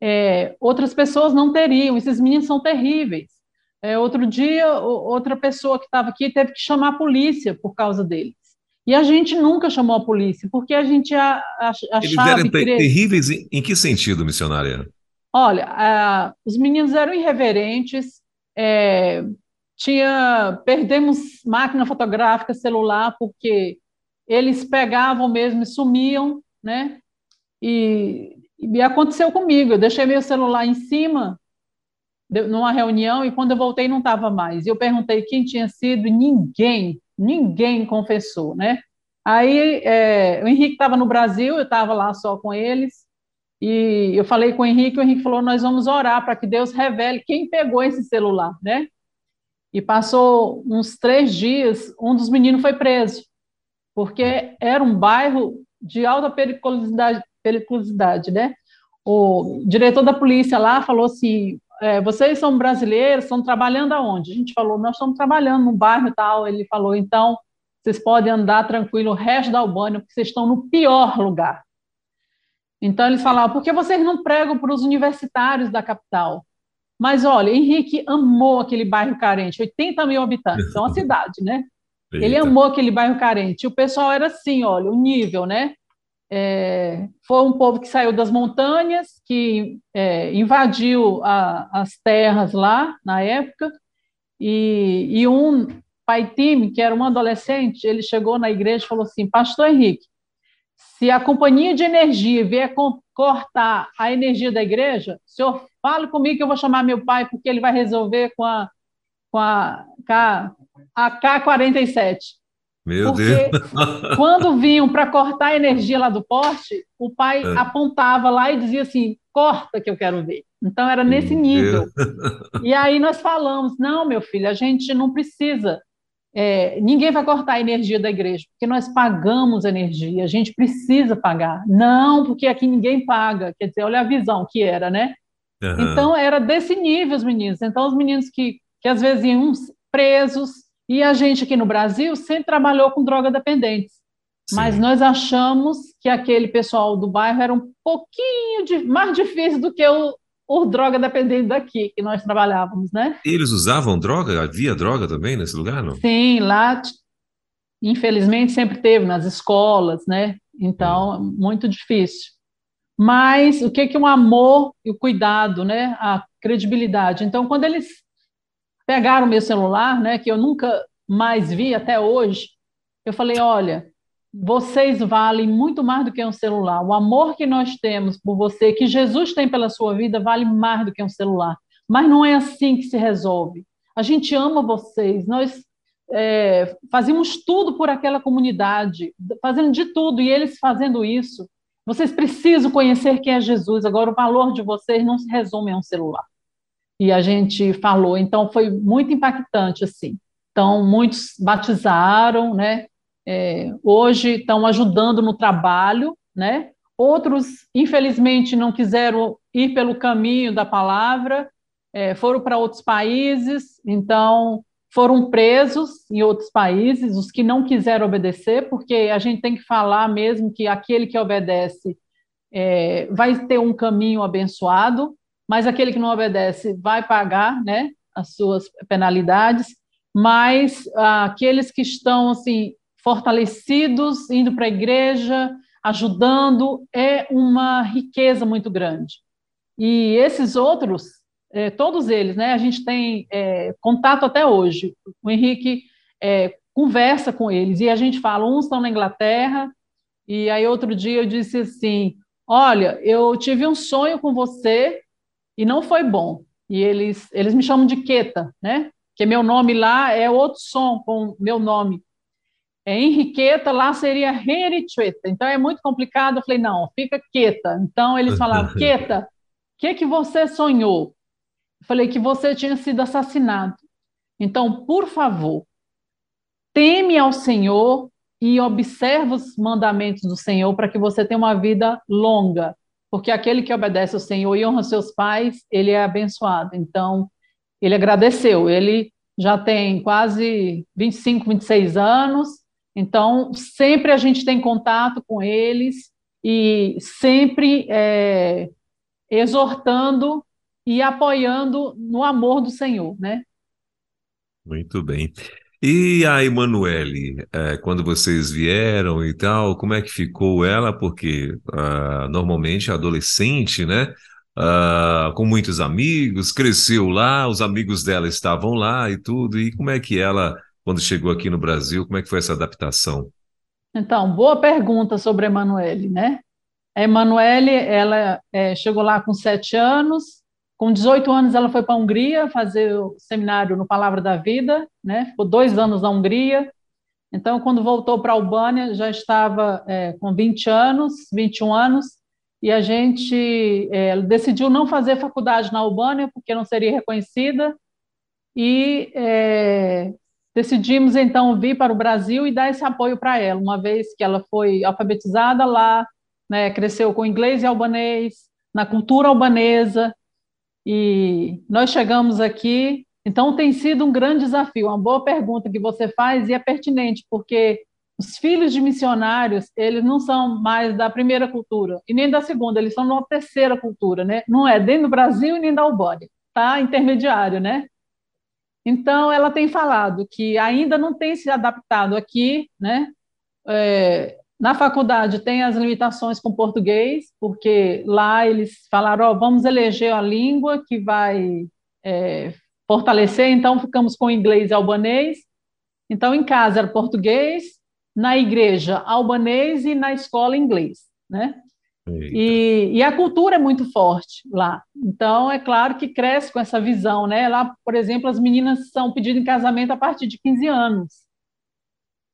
Speaker 3: é, outras pessoas não teriam. Esses meninos são terríveis. É, outro dia, outra pessoa que estava aqui teve que chamar a polícia por causa deles. E a gente nunca chamou a polícia, porque a gente achava... Eles
Speaker 2: eram terríveis em que sentido, missionária?
Speaker 3: Olha, os meninos eram irreverentes, é, tinha, perdemos máquina fotográfica, celular, porque eles pegavam mesmo e sumiam, né? E e aconteceu comigo, eu deixei meu celular em cima numa reunião e quando eu voltei não estava mais. E eu perguntei quem tinha sido e ninguém, ninguém confessou, né? Aí é, o Henrique estava no Brasil, eu estava lá só com eles e eu falei com o Henrique, o Henrique falou: nós vamos orar para que Deus revele quem pegou esse celular, né? E passou uns três dias, um dos meninos foi preso, porque era um bairro de alta periculosidade, periculosidade, né? O diretor da polícia lá falou assim: é, vocês são brasileiros, estão trabalhando aonde? A gente falou: nós estamos trabalhando num bairro e tal. Ele falou: então vocês podem andar tranquilo o resto da Albânia, porque vocês estão no pior lugar. Então eles falavam: por que vocês não pregam para os universitários da capital? Mas olha, Henrique amou aquele bairro carente, 80 mil habitantes, é uma cidade, né? Eita. Ele amou aquele bairro carente. O pessoal era assim, olha, o nível, né? É, foi um povo que saiu das montanhas, que é, invadiu a, as terras lá na época, e, e um pai time, que era um adolescente, ele chegou na igreja e falou assim: Pastor Henrique, se a companhia de energia vier cortar a energia da igreja, o senhor fale comigo que eu vou chamar meu pai, porque ele vai resolver com a, com a, a K47.
Speaker 2: Meu
Speaker 3: Porque
Speaker 2: Deus.
Speaker 3: quando vinham para cortar a energia lá do poste, o pai é. apontava lá e dizia assim: corta que eu quero ver. Então era nesse meu nível. Deus. E aí nós falamos: não, meu filho, a gente não precisa. É, ninguém vai cortar a energia da igreja, porque nós pagamos energia, a gente precisa pagar. Não, porque aqui ninguém paga. Quer dizer, olha a visão que era, né? Uhum. Então era desse nível os meninos. Então os meninos que, que às vezes iam presos, e a gente aqui no Brasil sempre trabalhou com droga dependentes. Sim. Mas nós achamos que aquele pessoal do bairro era um pouquinho de, mais difícil do que o, ou droga dependendo daqui que nós trabalhávamos, né?
Speaker 2: Eles usavam droga? Havia droga também nesse lugar, não?
Speaker 3: Sim, lá infelizmente sempre teve nas escolas, né? Então, hum. muito difícil. Mas o que que o amor e o cuidado, né? A credibilidade. Então, quando eles pegaram meu celular, né, que eu nunca mais vi até hoje, eu falei, olha, vocês valem muito mais do que um celular. O amor que nós temos por você, que Jesus tem pela sua vida, vale mais do que um celular. Mas não é assim que se resolve. A gente ama vocês, nós é, fazíamos tudo por aquela comunidade, fazendo de tudo, e eles fazendo isso. Vocês precisam conhecer quem é Jesus. Agora, o valor de vocês não se resume a um celular. E a gente falou, então foi muito impactante assim. Então, muitos batizaram, né? É, hoje estão ajudando no trabalho, né? Outros, infelizmente, não quiseram ir pelo caminho da palavra, é, foram para outros países, então foram presos em outros países, os que não quiseram obedecer, porque a gente tem que falar mesmo que aquele que obedece é, vai ter um caminho abençoado, mas aquele que não obedece vai pagar né, as suas penalidades, mas ah, aqueles que estão assim fortalecidos, indo para a igreja, ajudando, é uma riqueza muito grande. E esses outros é, todos eles, né? A gente tem é, contato até hoje. O Henrique é, conversa com eles e a gente fala, uns estão na Inglaterra, e aí outro dia eu disse assim: Olha, eu tive um sonho com você e não foi bom. E eles, eles me chamam de Queta, né? Que meu nome lá é outro som com meu nome. É Henriqueta, lá seria Henriqueta. Então é muito complicado. Eu falei, não, fica quieta. Então eles falavam, Queta, o que, que você sonhou? falei que você tinha sido assassinado. Então, por favor, teme ao Senhor e observe os mandamentos do Senhor para que você tenha uma vida longa, porque aquele que obedece ao Senhor e honra seus pais, ele é abençoado. Então, ele agradeceu. Ele já tem quase 25, 26 anos, então sempre a gente tem contato com eles e sempre é, exortando e apoiando no amor do Senhor, né?
Speaker 2: Muito bem. E a Emanuele, é, quando vocês vieram e tal, como é que ficou ela? Porque uh, normalmente a adolescente, né? Uh, com muitos amigos, cresceu lá, os amigos dela estavam lá e tudo. E como é que ela, quando chegou aqui no Brasil, como é que foi essa adaptação?
Speaker 3: Então, boa pergunta sobre a Emanuele, né? A Emanuele, ela é, chegou lá com sete anos, com 18 anos, ela foi para a Hungria fazer o seminário no Palavra da Vida, né? Ficou dois anos na Hungria. Então, quando voltou para a Albânia, já estava é, com 20 anos, 21 anos, e a gente é, decidiu não fazer faculdade na Albânia, porque não seria reconhecida, e é, decidimos então vir para o Brasil e dar esse apoio para ela, uma vez que ela foi alfabetizada lá, né, cresceu com inglês e albanês, na cultura albanesa, e nós chegamos aqui, então tem sido um grande desafio, uma boa pergunta que você faz e é pertinente, porque os filhos de missionários, eles não são mais da primeira cultura e nem da segunda, eles são da terceira cultura, né? Não é nem do Brasil e nem da Albânia, tá? Intermediário, né? Então, ela tem falado que ainda não tem se adaptado aqui, né? É, na faculdade tem as limitações com português, porque lá eles falaram, oh, vamos eleger a língua que vai é, fortalecer, então ficamos com inglês e albanês. Então, em casa era português, na igreja albanês e na escola inglês, né? E, e, a cultura é muito forte lá. Então, é claro que cresce com essa visão, né? Lá, por exemplo, as meninas são pedidas em casamento a partir de 15 anos.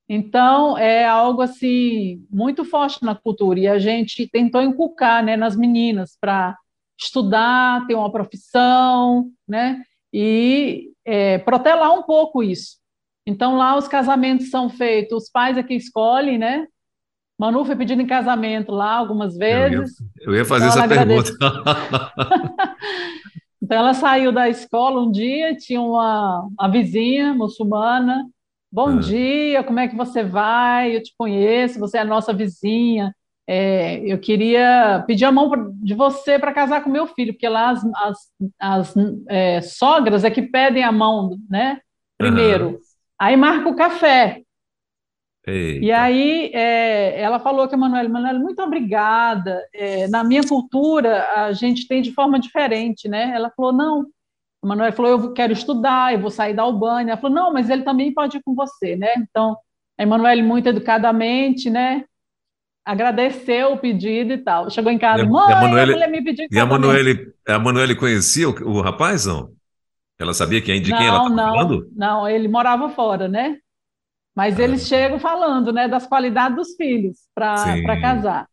Speaker 3: Então, é algo assim muito forte na cultura e a gente tentou inculcar, né, nas meninas para estudar, ter uma profissão, né, e é, protelar um pouco isso. Então, lá os casamentos são feitos, os pais é que escolhem, né? Manu foi pedindo em casamento lá algumas vezes.
Speaker 2: Eu ia, eu ia fazer então, essa pergunta.
Speaker 3: então, ela saiu da escola um dia, tinha uma, uma vizinha muçulmana, Bom ah. dia, como é que você vai? Eu te conheço, você é a nossa vizinha. é, eu queria pedir a mão de você para casar com meu filho, porque lá as, as, as é, sogras é que pedem a mão, né? Primeiro. Uhum. Aí marca o café. Eita. E aí é, ela falou que a Manuela, Manuela, muito obrigada. É, na minha cultura, a gente tem de forma diferente, né? Ela falou, não. A Manuela falou, eu quero estudar, eu vou sair da Albânia. Ela falou, não, mas ele também pode ir com você, né? Então, a Emanuele, muito educadamente, né? Agradeceu o pedido e tal. Chegou em casa, mãe, a, Manuele, a mulher me pediu
Speaker 2: E a Manuele, a Manuele conhecia o, o rapaz, não? Ela sabia quem, de
Speaker 3: não,
Speaker 2: quem ela estava
Speaker 3: falando? Não, ele morava fora, né? Mas ah. eles chegam falando, né, das qualidades dos filhos para casar.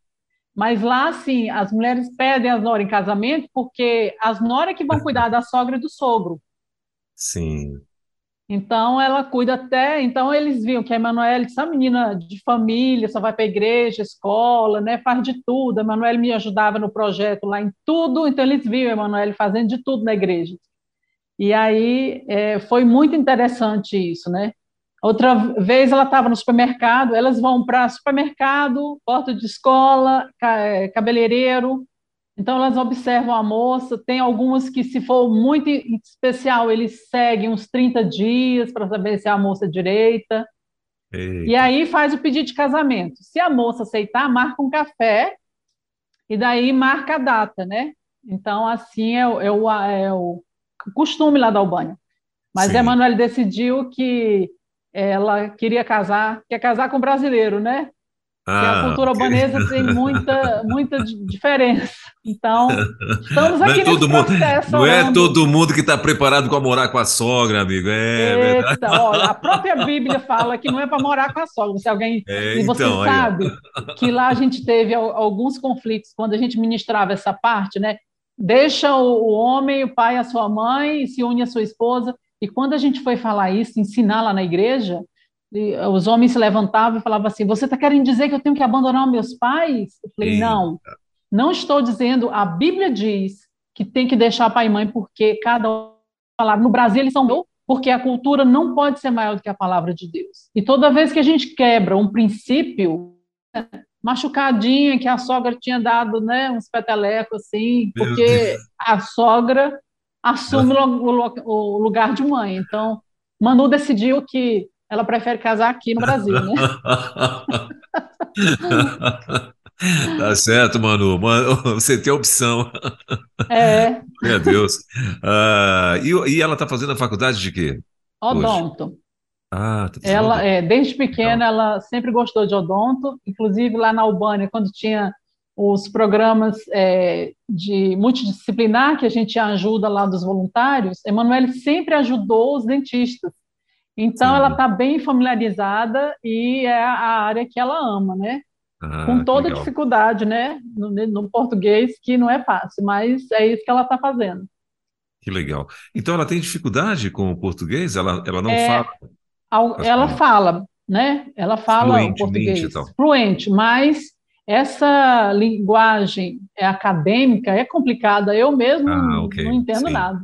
Speaker 3: Mas lá, assim, as mulheres pedem as noras em casamento porque as noras que vão cuidar da sogra e do sogro.
Speaker 2: Sim.
Speaker 3: Então ela cuida até. Então eles viam que a Emanuele, essa menina de família, só vai para a igreja, escola, né? Faz de tudo. A Emanuele me ajudava no projeto lá em tudo. Então eles viam a Emanuele fazendo de tudo na igreja. E aí é, foi muito interessante isso, né? Outra vez ela estava no supermercado, elas vão para supermercado, porta de escola, é, cabeleireiro, então elas observam a moça, tem algumas que, se for muito especial, eles seguem uns 30 dias para saber se é a moça é direita. Eita. E aí faz o pedido de casamento. Se a moça aceitar, marca um café e daí marca a data, né? Então, assim é, o, é o, é o costume lá da Albânia. Mas Sim. decidiu que ela queria casar, quer casar com brasileiro, né? Ah, a cultura albanesa okay. tem muita, muita diferença. Então, estamos aqui não é todo
Speaker 2: mundo, Não é todo mundo que está preparado para morar com a sogra, amigo. É
Speaker 3: Eita, verdade. Olha, a própria Bíblia fala que não é para morar com a sogra. Se alguém. É, e você então, sabe aí. que lá a gente teve alguns conflitos quando a gente ministrava essa parte, né? Deixa o, homem, o pai, a sua mãe, se une a sua esposa. E quando a gente foi falar isso, ensinar lá na igreja, os homens se levantavam e falavam assim: Você está querendo dizer que eu tenho que abandonar meus pais? Eu falei: Eita. Não, não estou dizendo. A Bíblia diz que tem que deixar pai e mãe, porque cada um falar. No Brasil, eles são meu, porque a cultura não pode ser maior do que a palavra de Deus. E toda vez que a gente quebra um princípio, machucadinha que a sogra tinha dado, né, uns petelecos assim, porque a sogra assume o, o lugar de mãe. Então, Manu decidiu que ela prefere casar aqui no Brasil, né?
Speaker 2: Tá certo, Manu. Você tem opção.
Speaker 3: É.
Speaker 2: Meu Deus. Uh, e, e, ela está fazendo a faculdade de quê?
Speaker 3: Odonto.
Speaker 2: Hoje? Ah, tá
Speaker 3: ela, é, desde pequena, ela sempre gostou de odonto. Inclusive, lá na Albânia, quando tinha os programas é, de multidisciplinar, que a gente ajuda lá dos voluntários, Emanuele sempre ajudou os dentistas. Então, Sim. ela está bem familiarizada e é a área que ela ama, né? Ah, Com toda a dificuldade, né? No, no, português, que não é fácil, mas é isso que ela está fazendo.
Speaker 2: Que legal. Então, ela tem dificuldade com o português? Ela, ela não é, fala?
Speaker 3: Ela fala, né? Ela fala o português então. fluente, mas essa linguagem é acadêmica é complicada. Eu mesmo ah, okay. não entendo Sim. nada.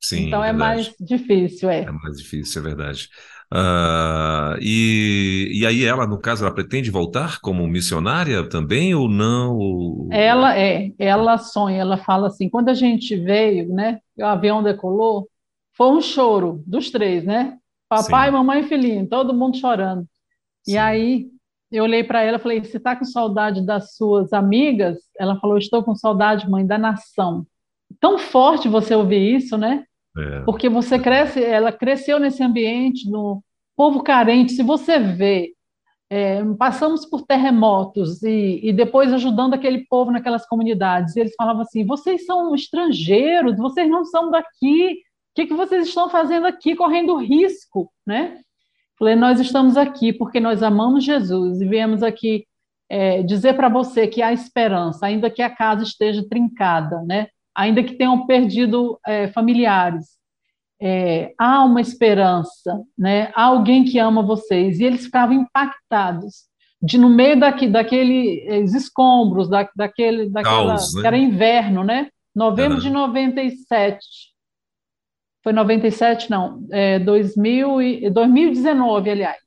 Speaker 3: Sim, então é verdade. mais difícil, é.
Speaker 2: É mais difícil, é verdade. Uh, e, e aí ela, no caso, ela pretende voltar como missionária também ou não?
Speaker 3: Ela é, ela sonha, ela fala assim, quando a gente veio, né, o avião decolou, foi um choro dos três, né? Papai, Sim. mamãe e filhinho, todo mundo chorando. Sim. E aí eu olhei para ela e falei, você está com saudade das suas amigas? Ela falou, estou com saudade, mãe, da nação. Tão forte você ouvir isso, né? É. Porque você cresce, ela cresceu nesse ambiente, no povo carente. Se você vê, é, passamos por terremotos e, e, depois ajudando aquele povo naquelas comunidades. E eles falavam assim: vocês são estrangeiros, vocês não são daqui. O que, que vocês estão fazendo aqui, correndo risco, né? Falei, nós estamos aqui porque nós amamos Jesus e viemos aqui é, dizer para você que há esperança, ainda que a casa esteja trincada, né? ainda que tenham perdido é, familiares, é, há uma esperança, né? há alguém que ama vocês. E eles ficavam impactados de no meio daqui, daqueles escombros, da, daquele, daquela, Caos, né? era inverno, né? Novembro de 97. Foi 97, não, é, 2000 e, 2019, aliás.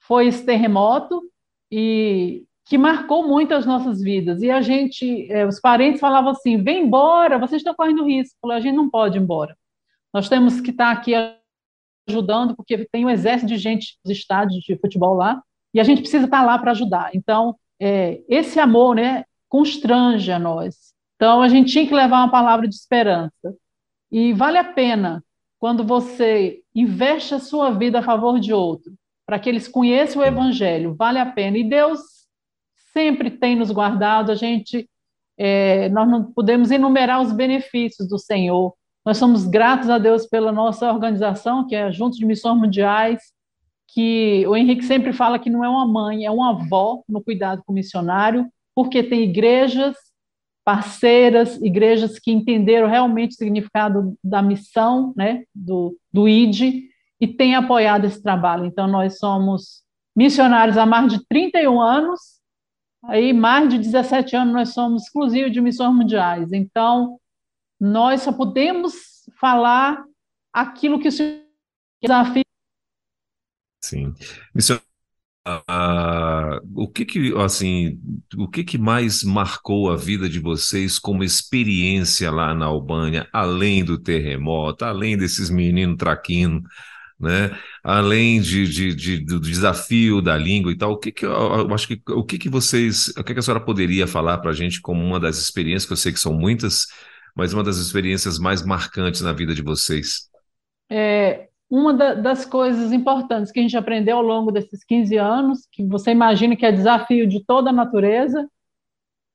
Speaker 3: Foi esse terremoto e que marcou muito as nossas vidas. E a gente, é, os parentes falavam assim: vem embora, vocês estão correndo risco. A gente não pode ir embora. Nós temos que estar aqui ajudando, porque tem um exército de gente dos estádios de futebol lá, e a gente precisa estar lá para ajudar. Então, é, esse amor né, constrange a nós. Então, a gente tinha que levar uma palavra de esperança. E vale a pena quando você investe a sua vida a favor de outro, para que eles conheçam o Evangelho, vale a pena. E Deus sempre tem nos guardado, a gente, é, nós não podemos enumerar os benefícios do Senhor. Nós somos gratos a Deus pela nossa organização, que é Juntos de Missões Mundiais, que o Henrique sempre fala que não é uma mãe, é uma avó no cuidado com o missionário, porque tem igrejas parceiras, igrejas que entenderam realmente o significado da missão, né, do, do ID, e têm apoiado esse trabalho. Então, nós somos missionários há mais de 31 anos, aí mais de 17 anos nós somos exclusivos de missões mundiais. Então, nós só podemos falar aquilo que o desafia.
Speaker 2: Sim. Missionário o que que, assim, o que que mais marcou a vida de vocês como experiência lá na Albânia, além do terremoto, além desses meninos traquinos, né? Além de, de, de, do desafio da língua e tal, o que que eu, eu acho que o que que vocês, o que que a senhora poderia falar para a gente como uma das experiências que eu sei que são muitas, mas uma das experiências mais marcantes na vida de vocês?
Speaker 3: É, uma da, das coisas importantes que a gente aprendeu ao longo desses 15 anos, que você imagina que é desafio de toda a natureza,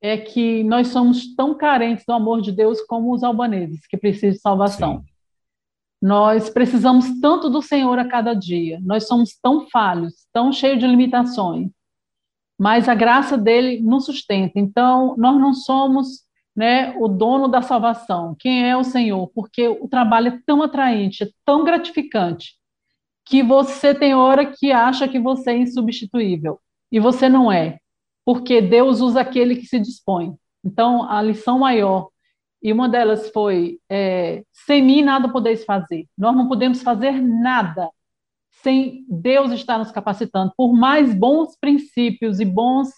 Speaker 3: é que nós somos tão carentes do amor de Deus como os albaneses, que precisam de salvação. Sim. Nós precisamos tanto do Senhor a cada dia, nós somos tão falhos, tão cheios de limitações, mas a graça dele nos sustenta. Então, nós não somos né, o dono da salvação, quem é o Senhor, porque o trabalho é tão atraente, é tão gratificante, que você tem hora que acha que você é insubstituível, e você não é, porque Deus usa aquele que se dispõe. Então, a lição maior, e uma delas foi: é, sem mim nada podeis fazer, nós não podemos fazer nada sem Deus estar nos capacitando, por mais bons princípios e bons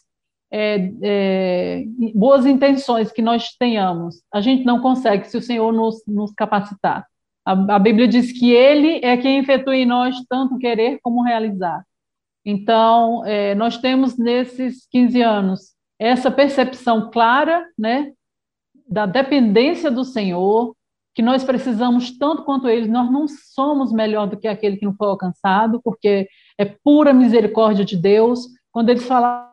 Speaker 3: é, é, boas intenções que nós tenhamos, a gente não consegue se o Senhor nos, nos capacitar. A, a, Bíblia diz que Ele é quem efetua em nós tanto querer como realizar. Então, é, nós temos nesses 15 anos essa percepção clara né, da dependência do Senhor, que nós precisamos tanto quanto eles, nós não somos melhor do que aquele que não foi alcançado, porque é pura misericórdia de Deus. Quando eles falaram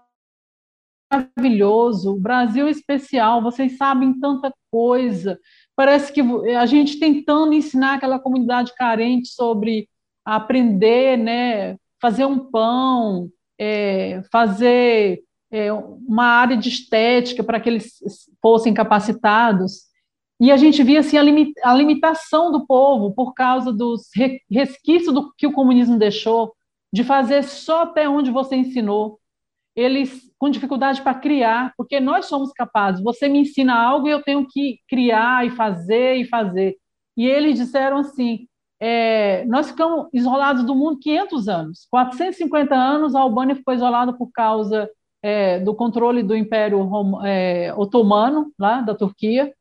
Speaker 3: maravilhoso, o Brasil especial, vocês sabem tanta coisa. Parece que a gente tentando ensinar aquela comunidade carente sobre aprender, né, fazer um pão, é, fazer é, uma área de estética para que eles fossem capacitados. E a gente via assim, a limitação do povo por causa dos resquícios do que o comunismo deixou, de fazer só até onde você ensinou eles com dificuldade para criar, porque nós somos capazes. Você me ensina algo e eu tenho que criar e fazer e fazer. E eles disseram assim: é, nós ficamos isolados do mundo 500 anos. 450 anos a Albânia ficou isolada por causa é, do controle do Império é, Otomano, lá da Turquia.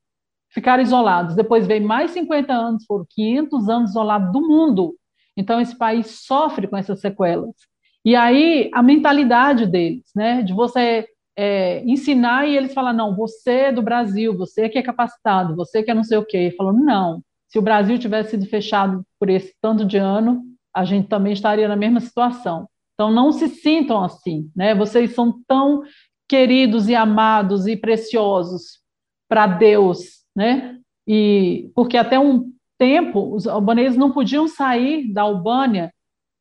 Speaker 3: Ficaram isolados. Depois veio mais 50 anos, foram 500 anos isolados do mundo. Então, esse país sofre com essas sequelas. E aí, a mentalidade deles, né, de você é, ensinar e eles falam, não, você é do Brasil, você que é capacitado, você que é não sei o quê. Falando, não, se o Brasil tivesse sido fechado por esse tanto de ano, a gente também estaria na mesma situação. Então, não se sintam assim, né? Vocês são tão queridos e amados e preciosos para Deus, né? E porque até um tempo os albaneses não podiam sair da Albânia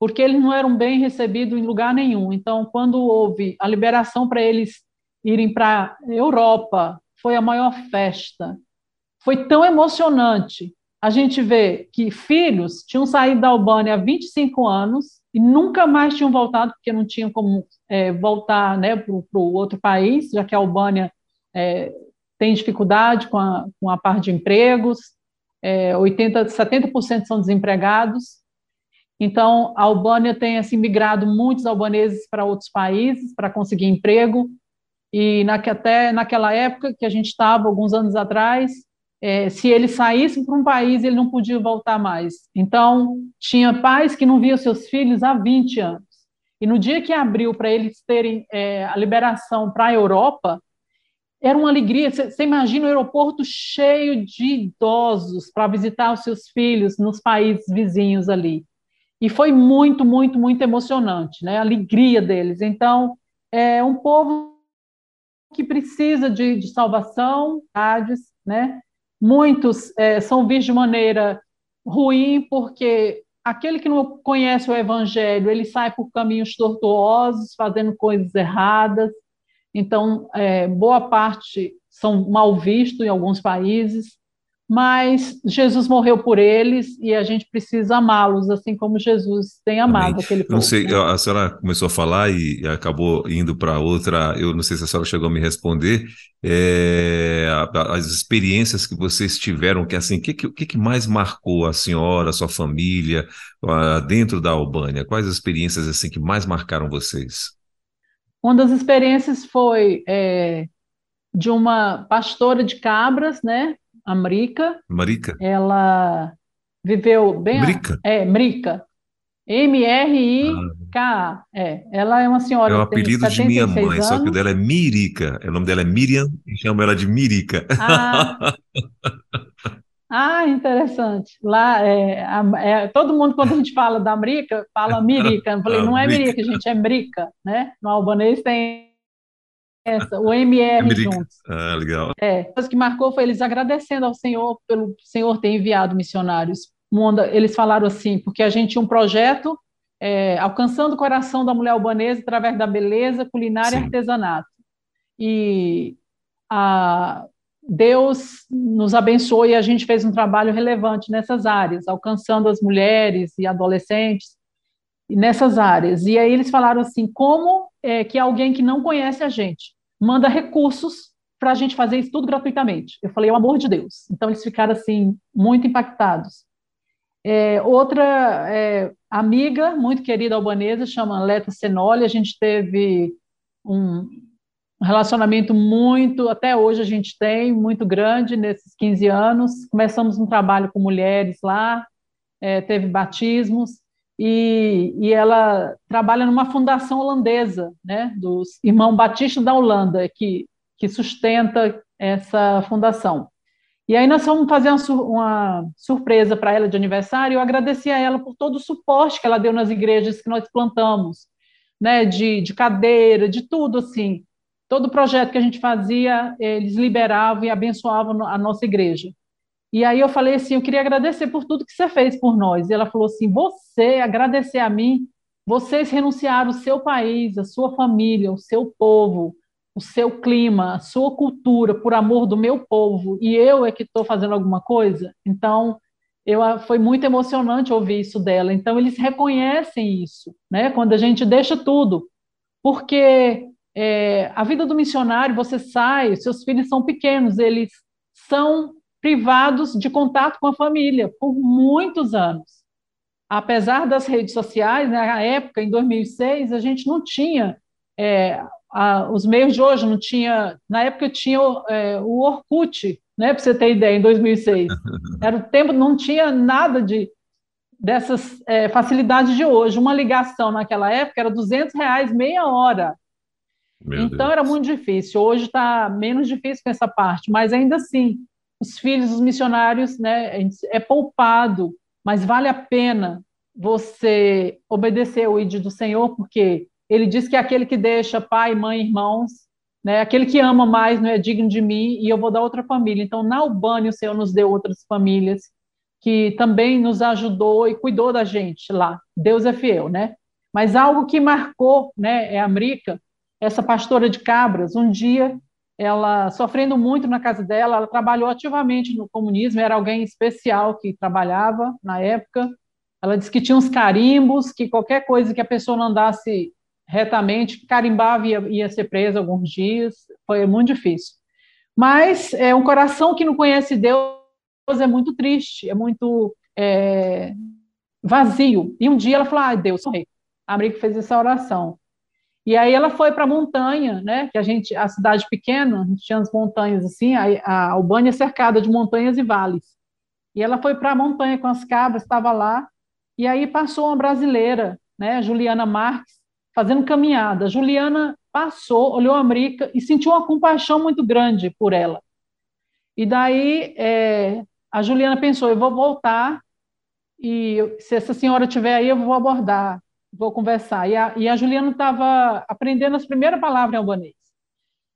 Speaker 3: porque eles não eram bem recebidos em lugar nenhum. Então, quando houve a liberação para eles irem para a Europa, foi a maior festa. Foi tão emocionante. A gente vê que filhos tinham saído da Albânia há 25 anos e nunca mais tinham voltado, porque não tinham como é, voltar né, para o outro país, já que a Albânia é, tem dificuldade com a, com a parte de empregos, é, 80, 70% são desempregados, então, a Albânia tem assim, migrado muitos albaneses para outros países para conseguir emprego, e na, até naquela época que a gente estava, alguns anos atrás, é, se ele saísse para um país, ele não podia voltar mais. Então, tinha pais que não viam seus filhos há 20 anos. E no dia que abriu para eles terem é, a liberação para a Europa, era uma alegria. Você imagina o aeroporto cheio de idosos para visitar os seus filhos nos países vizinhos ali. E foi muito, muito, muito emocionante, né? A alegria deles. Então, é um povo que precisa de, de salvação, né? Muitos é, são vistos de maneira ruim, porque aquele que não conhece o Evangelho, ele sai por caminhos tortuosos, fazendo coisas erradas. Então, é, boa parte são mal vistos em alguns países mas Jesus morreu por eles e a gente precisa amá-los, assim como Jesus tem amado Amém. aquele povo.
Speaker 2: Não sei, né? a senhora começou a falar e acabou indo para outra, eu não sei se a senhora chegou a me responder, é, as experiências que vocês tiveram, que assim, o que, que, que mais marcou a senhora, a sua família, dentro da Albânia? Quais as experiências assim que mais marcaram vocês?
Speaker 3: Uma das experiências foi é, de uma pastora de cabras, né, a Mrica.
Speaker 2: Marica.
Speaker 3: Ela viveu bem.
Speaker 2: Mrica.
Speaker 3: É, Mrica. M-R-I-K-A. É, ela é uma senhora.
Speaker 2: É o apelido de minha mãe, anos. só que o dela é Mirica. O nome dela é Miriam e chama ela de Mirica.
Speaker 3: Ah, ah interessante. Lá, é, é, todo mundo, quando a gente fala da Mrica, fala Mirica. Eu falei, ah, não é Mirica, gente, é Mrica, né? No albanês tem essa, o MR juntos.
Speaker 2: Ah, legal.
Speaker 3: É, o que marcou foi eles agradecendo ao Senhor pelo Senhor ter enviado missionários. Eles falaram assim, porque a gente tinha um projeto é, alcançando o coração da mulher albanesa através da beleza, culinária Sim. e artesanato. E a, Deus nos abençoou e a gente fez um trabalho relevante nessas áreas, alcançando as mulheres e adolescentes nessas áreas. E aí eles falaram assim, como é, que alguém que não conhece a gente manda recursos para a gente fazer isso tudo gratuitamente? Eu falei, o amor de Deus. Então eles ficaram assim muito impactados. É, outra é, amiga muito querida albanesa chama Leta Senoli. A gente teve um relacionamento muito, até hoje a gente tem, muito grande nesses 15 anos. Começamos um trabalho com mulheres lá, é, teve batismos, e, e, ela trabalha numa fundação holandesa, né, dos Irmão Batista da Holanda, que, que sustenta essa fundação. E aí nós fomos fazer uma, uma surpresa para ela de aniversário, eu agradeci a ela por todo o suporte que ela deu nas igrejas que nós plantamos, né, de, de cadeira, de tudo, assim. Todo projeto que a gente fazia, eles liberavam e abençoavam a nossa igreja. E aí eu falei assim, eu queria agradecer por tudo que você fez por nós. E ela falou assim, você agradecer a mim, vocês renunciaram o seu país, a sua família, o seu povo, o seu clima, a sua cultura, por amor do meu povo, e eu é que estou fazendo alguma coisa. Então, eu, ah, foi muito emocionante ouvir isso dela. Então, eles reconhecem isso, né? Quando a gente deixa tudo, porque é, a vida do missionário, você sai, seus filhos são pequenos, eles são privados de contato com a família por muitos anos. Apesar das redes sociais, né, na época, em 2006, a gente não tinha é, a, os meios de hoje, não tinha. Na época tinha é, o Orkut, né, para você ter ideia, em 2006. Era o tempo, não tinha nada de dessas é, facilidades de hoje. Uma ligação naquela época era 200 reais meia hora. Meu então Deus. era muito difícil. Hoje está menos difícil com essa parte, mas ainda assim os filhos dos missionários, né, é poupado, mas vale a pena você obedecer o ID do Senhor, porque ele diz que é aquele que deixa pai, mãe, irmãos, né, aquele que ama mais não é digno de mim e eu vou dar outra família. Então, na Albânia, o Senhor nos deu outras famílias que também nos ajudou e cuidou da gente lá. Deus é fiel, né? Mas algo que marcou, né, é a Mrica, essa pastora de cabras, um dia ela sofrendo muito na casa dela, ela trabalhou ativamente no comunismo, era alguém especial que trabalhava na época. Ela disse que tinha uns carimbos, que qualquer coisa que a pessoa não andasse retamente, carimbava e ia, ia ser presa alguns dias. Foi muito difícil. Mas é um coração que não conhece Deus é muito triste, é muito é, vazio. E um dia ela falou: "Ah, Deus, sou rei". A América fez essa oração. E aí ela foi para a montanha, né? Que a gente, a cidade pequena, tinha as montanhas assim, a, a Albânia é cercada de montanhas e vales. E ela foi para a montanha com as cabras, estava lá, e aí passou uma brasileira, né? Juliana Marques, fazendo caminhada. Juliana passou, olhou a América e sentiu uma compaixão muito grande por ela. E daí é, a Juliana pensou: eu vou voltar e se essa senhora estiver aí, eu vou abordar vou conversar. E a, e a Juliana estava aprendendo as primeiras palavras em albanês.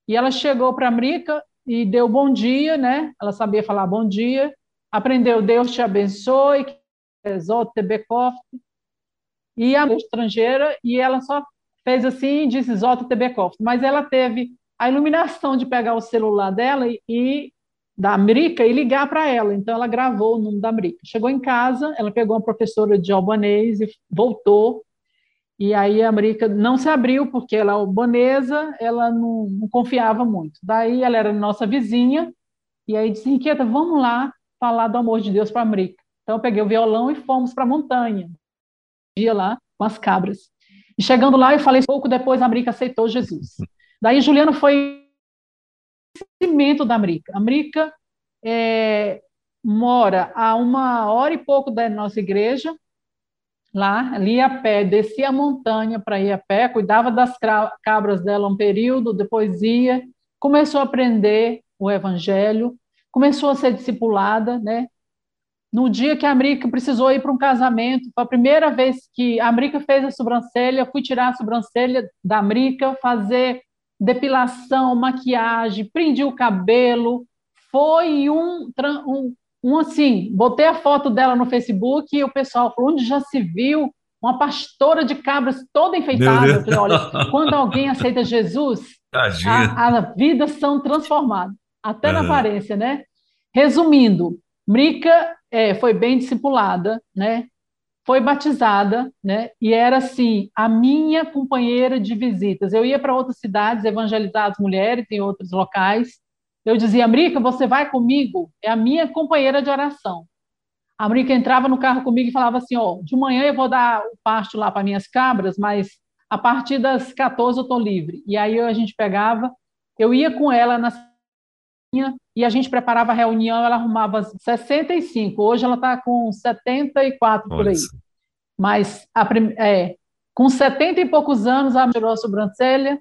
Speaker 3: E ela chegou para a América e deu bom dia, né? Ela sabia falar bom dia, aprendeu Deus te abençoe, Zot Tebekoft, e a estrangeira, e ela só fez assim e disse Zot Tebekoft. Mas ela teve a iluminação de pegar o celular dela e, e da América e ligar para ela. Então, ela gravou o nome da América. Chegou em casa, ela pegou uma professora de albanês e voltou e aí a América não se abriu, porque ela é albanesa, ela não, não, confiava muito. Daí ela era nossa vizinha, e aí disse, Inquieta, vamos lá falar do amor de Deus para a América. Então eu peguei o violão e fomos para a montanha, dia lá com as cabras. E chegando lá, eu falei, pouco depois a América aceitou Jesus. Daí Juliana foi cimento da América. A América é, mora a uma hora e pouco da nossa igreja, lá, ali a pé, descia a montanha para ir a pé, cuidava das cabras dela um período, depois ia, começou a aprender o evangelho, começou a ser discipulada, né? No dia que a América precisou ir para um casamento, foi a primeira vez que a América fez a sobrancelha, fui tirar a sobrancelha da América, fazer depilação, maquiagem, prendi o cabelo, foi um, um um assim, botei a foto dela no Facebook e o pessoal falou, onde já se viu uma pastora de cabras toda enfeitada. Eu falei, olha, quando alguém aceita Jesus, a, a vidas são transformadas, até uhum. na aparência, né? Resumindo, Mrica é, foi bem discipulada, né? Foi batizada, né? E era assim a minha companheira de visitas. Eu ia para outras cidades evangelizar as mulheres em outros locais eu dizia, América, você vai comigo? É a minha companheira de oração. A América entrava no carro comigo e falava assim: ó, de manhã eu vou dar o pasto lá para minhas cabras, mas a partir das 14 eu estou livre. E aí a gente pegava, eu ia com ela na e a gente preparava a reunião, ela arrumava 65, hoje ela está com 74 por aí. Mas a, é, com 70 e poucos anos, ela tirou a sobrancelha,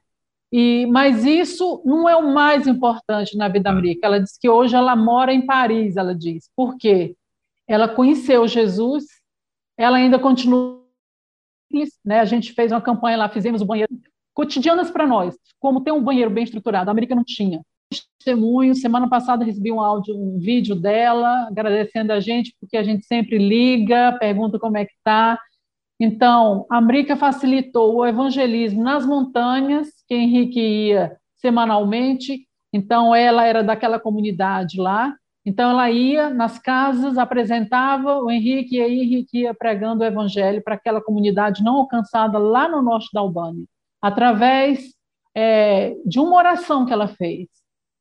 Speaker 3: e, mas isso não é o mais importante na vida da América. Ela diz que hoje ela mora em Paris, ela diz. Por quê? Ela conheceu Jesus, ela ainda continua. Né? A gente fez uma campanha lá, fizemos o banheiro cotidianas para nós, como ter um banheiro bem estruturado. A América não tinha. Testemunho, semana passada recebi um áudio, um vídeo dela agradecendo a gente, porque a gente sempre liga, pergunta como é que está. Então, a América facilitou o evangelismo nas montanhas, que Henrique ia semanalmente, então ela era daquela comunidade lá, então ela ia nas casas, apresentava o Henrique, e aí Henrique ia pregando o evangelho para aquela comunidade não alcançada lá no norte da Albânia, através é, de uma oração que ela fez,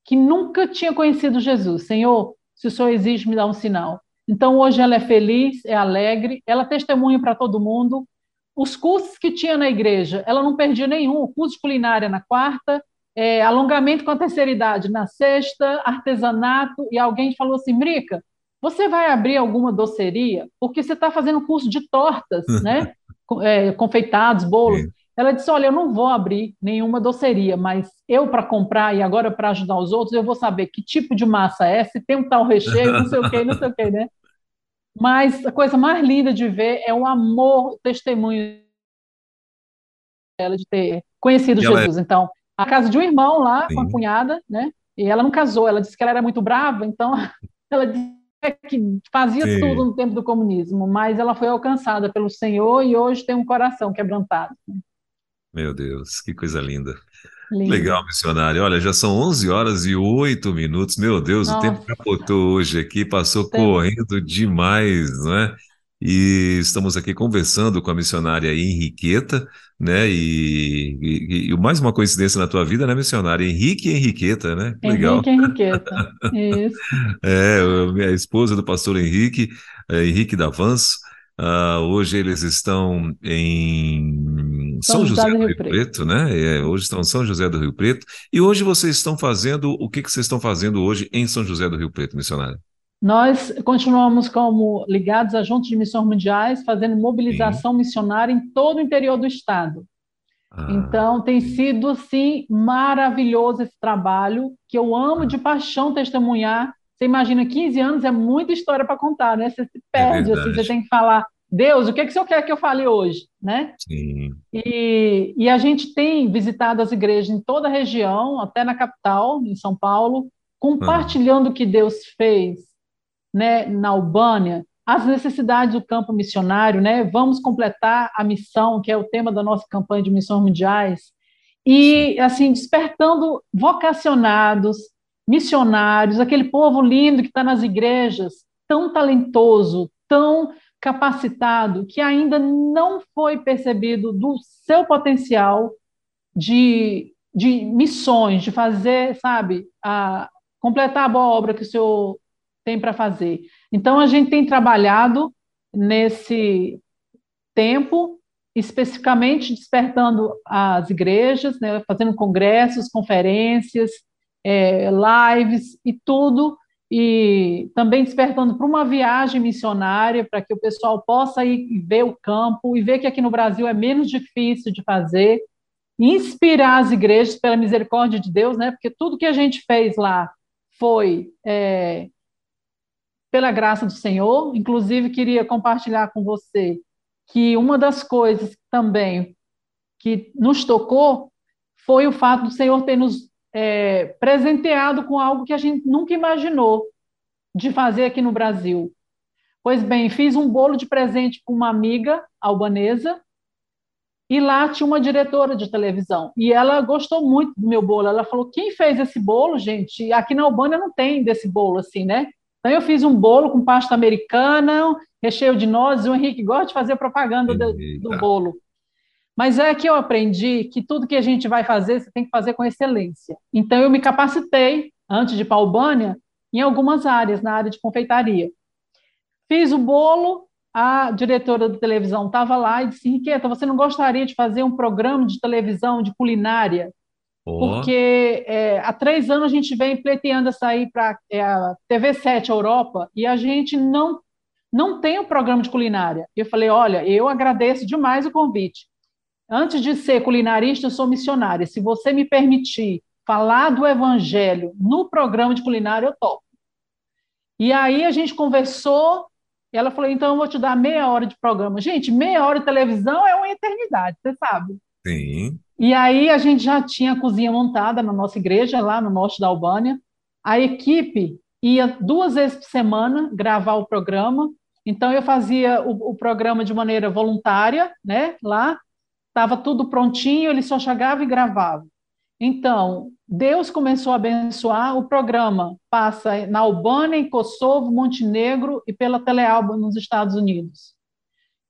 Speaker 3: que nunca tinha conhecido Jesus. Senhor, se o Senhor existe, me dá um sinal. Então, hoje ela é feliz, é alegre, ela testemunha para todo mundo. Os cursos que tinha na igreja, ela não perdia nenhum. O curso de culinária na quarta, é, alongamento com a terceira idade na sexta, artesanato, e alguém falou assim, Mrica, você vai abrir alguma doceria? Porque você está fazendo curso de tortas, né? É, confeitados, bolos. Ela disse: Olha, eu não vou abrir nenhuma doceria, mas eu, para comprar e agora para ajudar os outros, eu vou saber que tipo de massa é, se tem um tal recheio, não sei o quê, não sei o quê, né? Mas a coisa mais linda de ver é o amor, o testemunho dela de ter conhecido e Jesus. É... Então, a casa de um irmão lá, Sim. com a cunhada, né? E ela não casou, ela disse que ela era muito brava, então ela disse que fazia Sim. tudo no tempo do comunismo, mas ela foi alcançada pelo Senhor e hoje tem um coração quebrantado. Né?
Speaker 2: Meu Deus, que coisa linda. Lindo. Legal, missionário. Olha, já são 11 horas e 8 minutos. Meu Deus, Nossa. o tempo capotou hoje aqui, passou Tem. correndo demais, não é? E estamos aqui conversando com a missionária Henriqueta, né? E, e, e, mais uma coincidência na tua vida, né, missionária? Henrique e Henriqueta, né?
Speaker 3: Legal. Henrique e Henriqueta, isso.
Speaker 2: é, a esposa do pastor Henrique, é, Henrique Davanço. Uh, hoje eles estão em em São, São José, do Rio, Rio Preto. Preto, né? É, hoje estão em São José do Rio Preto. E hoje vocês estão fazendo, o que, que vocês estão fazendo hoje em São José do Rio Preto, missionário?
Speaker 3: Nós continuamos como ligados a Juntos de Missões Mundiais, fazendo mobilização Sim. missionária em todo o interior do estado. Ah, então, tem sido, sim, maravilhoso esse trabalho, que eu amo ah. de paixão testemunhar. Você imagina, 15 anos é muita história para contar, né? Você se é perde, é assim, você tem que falar, Deus, o que, é que o Senhor quer que eu fale hoje, né?
Speaker 2: Sim.
Speaker 3: E, e a gente tem visitado as igrejas em toda a região, até na capital, em São Paulo, compartilhando ah. o que Deus fez né, na Albânia, as necessidades do campo missionário, né? Vamos completar a missão, que é o tema da nossa campanha de missões mundiais, e assim despertando vocacionados, missionários, aquele povo lindo que está nas igrejas, tão talentoso, tão capacitado, que ainda não foi percebido do seu potencial de, de missões, de fazer, sabe, a, completar a boa obra que o Senhor tem para fazer. Então, a gente tem trabalhado nesse tempo, especificamente despertando as igrejas, né, fazendo congressos, conferências, é, lives e tudo, e também despertando para uma viagem missionária, para que o pessoal possa ir ver o campo e ver que aqui no Brasil é menos difícil de fazer, inspirar as igrejas pela misericórdia de Deus, né? Porque tudo que a gente fez lá foi é, pela graça do Senhor. Inclusive, queria compartilhar com você que uma das coisas também que nos tocou foi o fato do Senhor ter nos é, presenteado com algo que a gente nunca imaginou de fazer aqui no Brasil. Pois bem, fiz um bolo de presente para uma amiga albanesa e lá tinha uma diretora de televisão e ela gostou muito do meu bolo. Ela falou: quem fez esse bolo, gente? Aqui na Albânia não tem desse bolo assim, né? Então, eu fiz um bolo com pasta americana, recheio de nozes. O Henrique gosta de fazer propaganda do, do, bolo. Mas é que eu aprendi que tudo que a gente vai fazer, você tem que fazer com excelência. Então, eu me capacitei, antes de ir para a Albânia, em algumas áreas, na área de confeitaria. Fiz o bolo, a diretora da televisão estava lá e disse: Henriqueta, você não gostaria de fazer um programa de televisão de culinária? Oh. Porque é, há três anos a gente vem pleiteando a sair para é, a TV7 Europa e a gente não, não tem o um programa de culinária. Eu falei: olha, eu agradeço demais o convite. Antes de ser culinarista, eu sou missionária. Se você me permitir falar do evangelho no programa de culinária, eu topo. E aí a gente conversou, ela falou: então eu vou te dar meia hora de programa. Gente, meia hora de televisão é uma eternidade, você sabe.
Speaker 2: Sim.
Speaker 3: E aí a gente já tinha a cozinha montada na nossa igreja, lá no norte da Albânia. A equipe ia duas vezes por semana gravar o programa. Então eu fazia o, o programa de maneira voluntária, né? Lá estava tudo prontinho, ele só chegava e gravava. Então Deus começou a abençoar. O programa passa na Albânia, em Kosovo, Montenegro e pela Telealba nos Estados Unidos.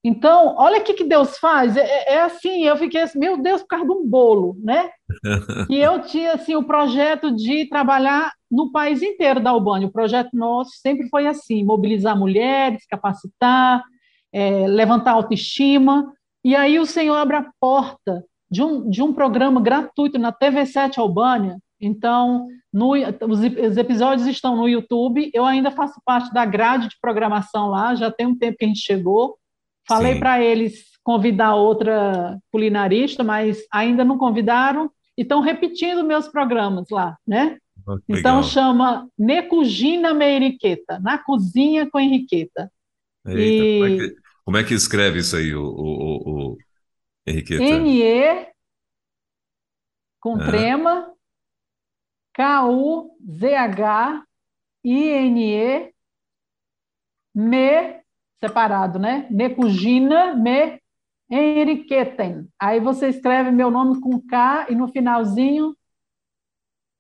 Speaker 3: Então, olha o que, que Deus faz. É, é, é, assim, eu fiquei assim, meu Deus, por causa de um bolo, né? e eu tinha assim, o projeto de trabalhar no país inteiro da Albânia. O projeto nosso sempre foi assim: mobilizar mulheres, capacitar, é, levantar autoestima. E aí o Senhor abre a porta de um, de um programa gratuito na TV7 Albânia. Então, no, os, os episódios estão no YouTube. Eu ainda faço parte da grade de programação lá, já tem um tempo que a gente chegou. Falei para eles convidar outra culinarista, mas ainda não convidaram e estão repetindo meus programas lá, né? Oh, então chama Necugina Meiriqueta, na cozinha com Henriqueta.
Speaker 2: Eita, e... como, é que, escreve isso aí, o, o, o Henriqueta?
Speaker 3: N-E com ah. trema, K-U-Z-H-I-N-E me separado, né? Nekujina me Enriqueten. Aí você escreve meu nome com K e no finalzinho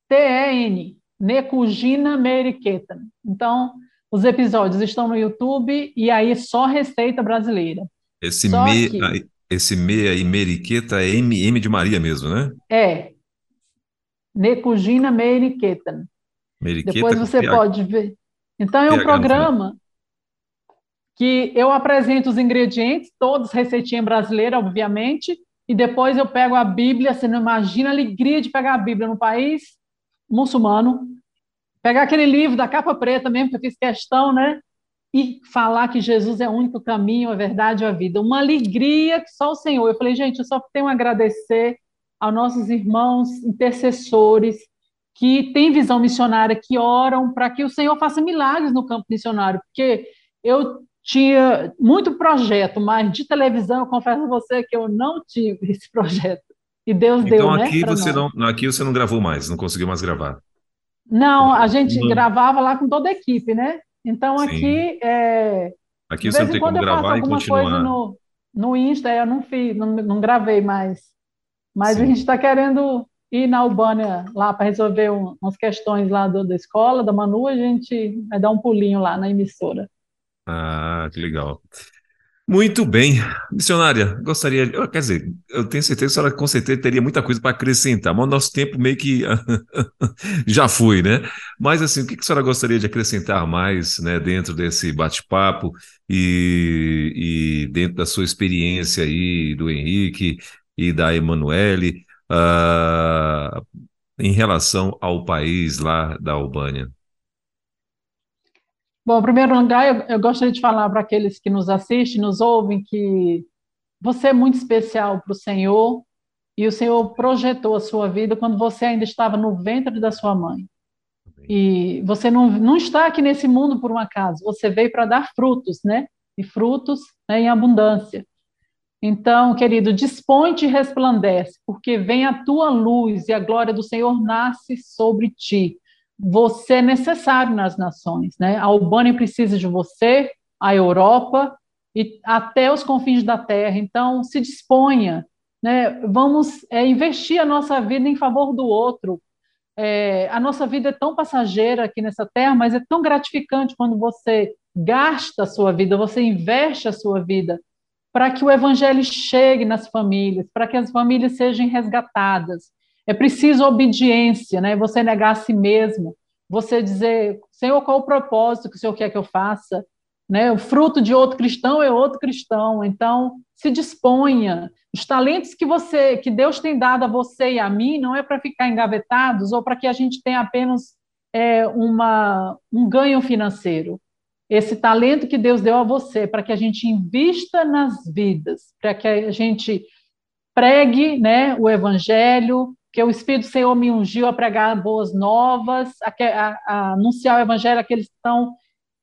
Speaker 3: T-E-N. Nekujina Meriketen. Então, os episódios estão no YouTube e aí só receita brasileira.
Speaker 2: Esse só me, que... esse me aí, Meriqueta, é M, M de Maria mesmo, né?
Speaker 3: É. Nekujina Meriketen. Depois você pode ver. Então, é um programa que eu apresento os ingredientes, todos receitinha brasileira, obviamente, e depois eu pego a Bíblia, você não imagina a alegria de pegar a Bíblia no país muçulmano, pegar aquele livro da capa preta mesmo, que eu fiz questão, né? E falar que Jesus é o único caminho, a verdade e a vida. Uma alegria que só o Senhor. Eu falei, gente, eu só tenho a agradecer aos nossos irmãos intercessores que têm visão missionária, que oram para que o Senhor faça milagres no campo missionário, porque eu tinha muito projeto, mas de televisão, eu confesso a você que eu não tive esse projeto. E Deus
Speaker 2: então,
Speaker 3: deu,
Speaker 2: aqui
Speaker 3: né?
Speaker 2: Você não, aqui você não gravou mais, não conseguiu mais gravar.
Speaker 3: Não, a gente gravava lá com toda a equipe, né? Então Sim. aqui é.
Speaker 2: Aqui você não tem como gravar e continuar.
Speaker 3: Coisa no, no Insta, eu não fiz, não, não gravei mais. Mas Sim. a gente está querendo ir na Albânia lá para resolver um, umas questões lá do, da escola, da Manu, a gente vai dar um pulinho lá na emissora.
Speaker 2: Ah, que legal. Muito bem. Missionária, gostaria, quer dizer, eu tenho certeza que a senhora com certeza teria muita coisa para acrescentar, mas o nosso tempo meio que já foi, né? Mas assim, o que a senhora gostaria de acrescentar mais, né, dentro desse bate-papo e, e, dentro da sua experiência aí, do Henrique e da Emanuele, uh, em relação ao país lá da Albânia?
Speaker 3: Bom, em primeiro lugar, eu, eu gostaria de falar para aqueles que nos assistem, nos ouvem, que você é muito especial para o Senhor e o Senhor projetou a sua vida quando você ainda estava no ventre da sua mãe. E você não, não está aqui nesse mundo por um acaso, você veio para dar frutos, né? E frutos né, em abundância. Então, querido, dispõe-te e resplandece, porque vem a tua luz e a glória do Senhor nasce sobre ti você é necessário nas nações, né? A Albânia precisa de você, a Europa e até os confins da Terra. Então, se disponha, né? Vamos é, investir a nossa vida em favor do outro. É, a nossa vida é tão passageira aqui nessa Terra, mas é tão gratificante quando você gasta a sua vida, você investe a sua vida para que o Evangelho chegue nas famílias, para que as famílias sejam resgatadas. É preciso obediência, né? Você negar a si mesmo, você dizer, Senhor, qual o propósito que o Senhor quer que eu faça? Né? O fruto de outro cristão é outro cristão. Então, se disponha. Os talentos que você, que Deus tem dado a você e a mim, não é para ficar engavetados ou para que a gente tenha apenas é, uma, um ganho financeiro. Esse talento que Deus deu a você, para que a gente invista nas vidas, para que a gente pregue né, o evangelho, que o Espírito Senhor me ungiu a pregar boas novas, a, a, a anunciar o Evangelho àqueles que estão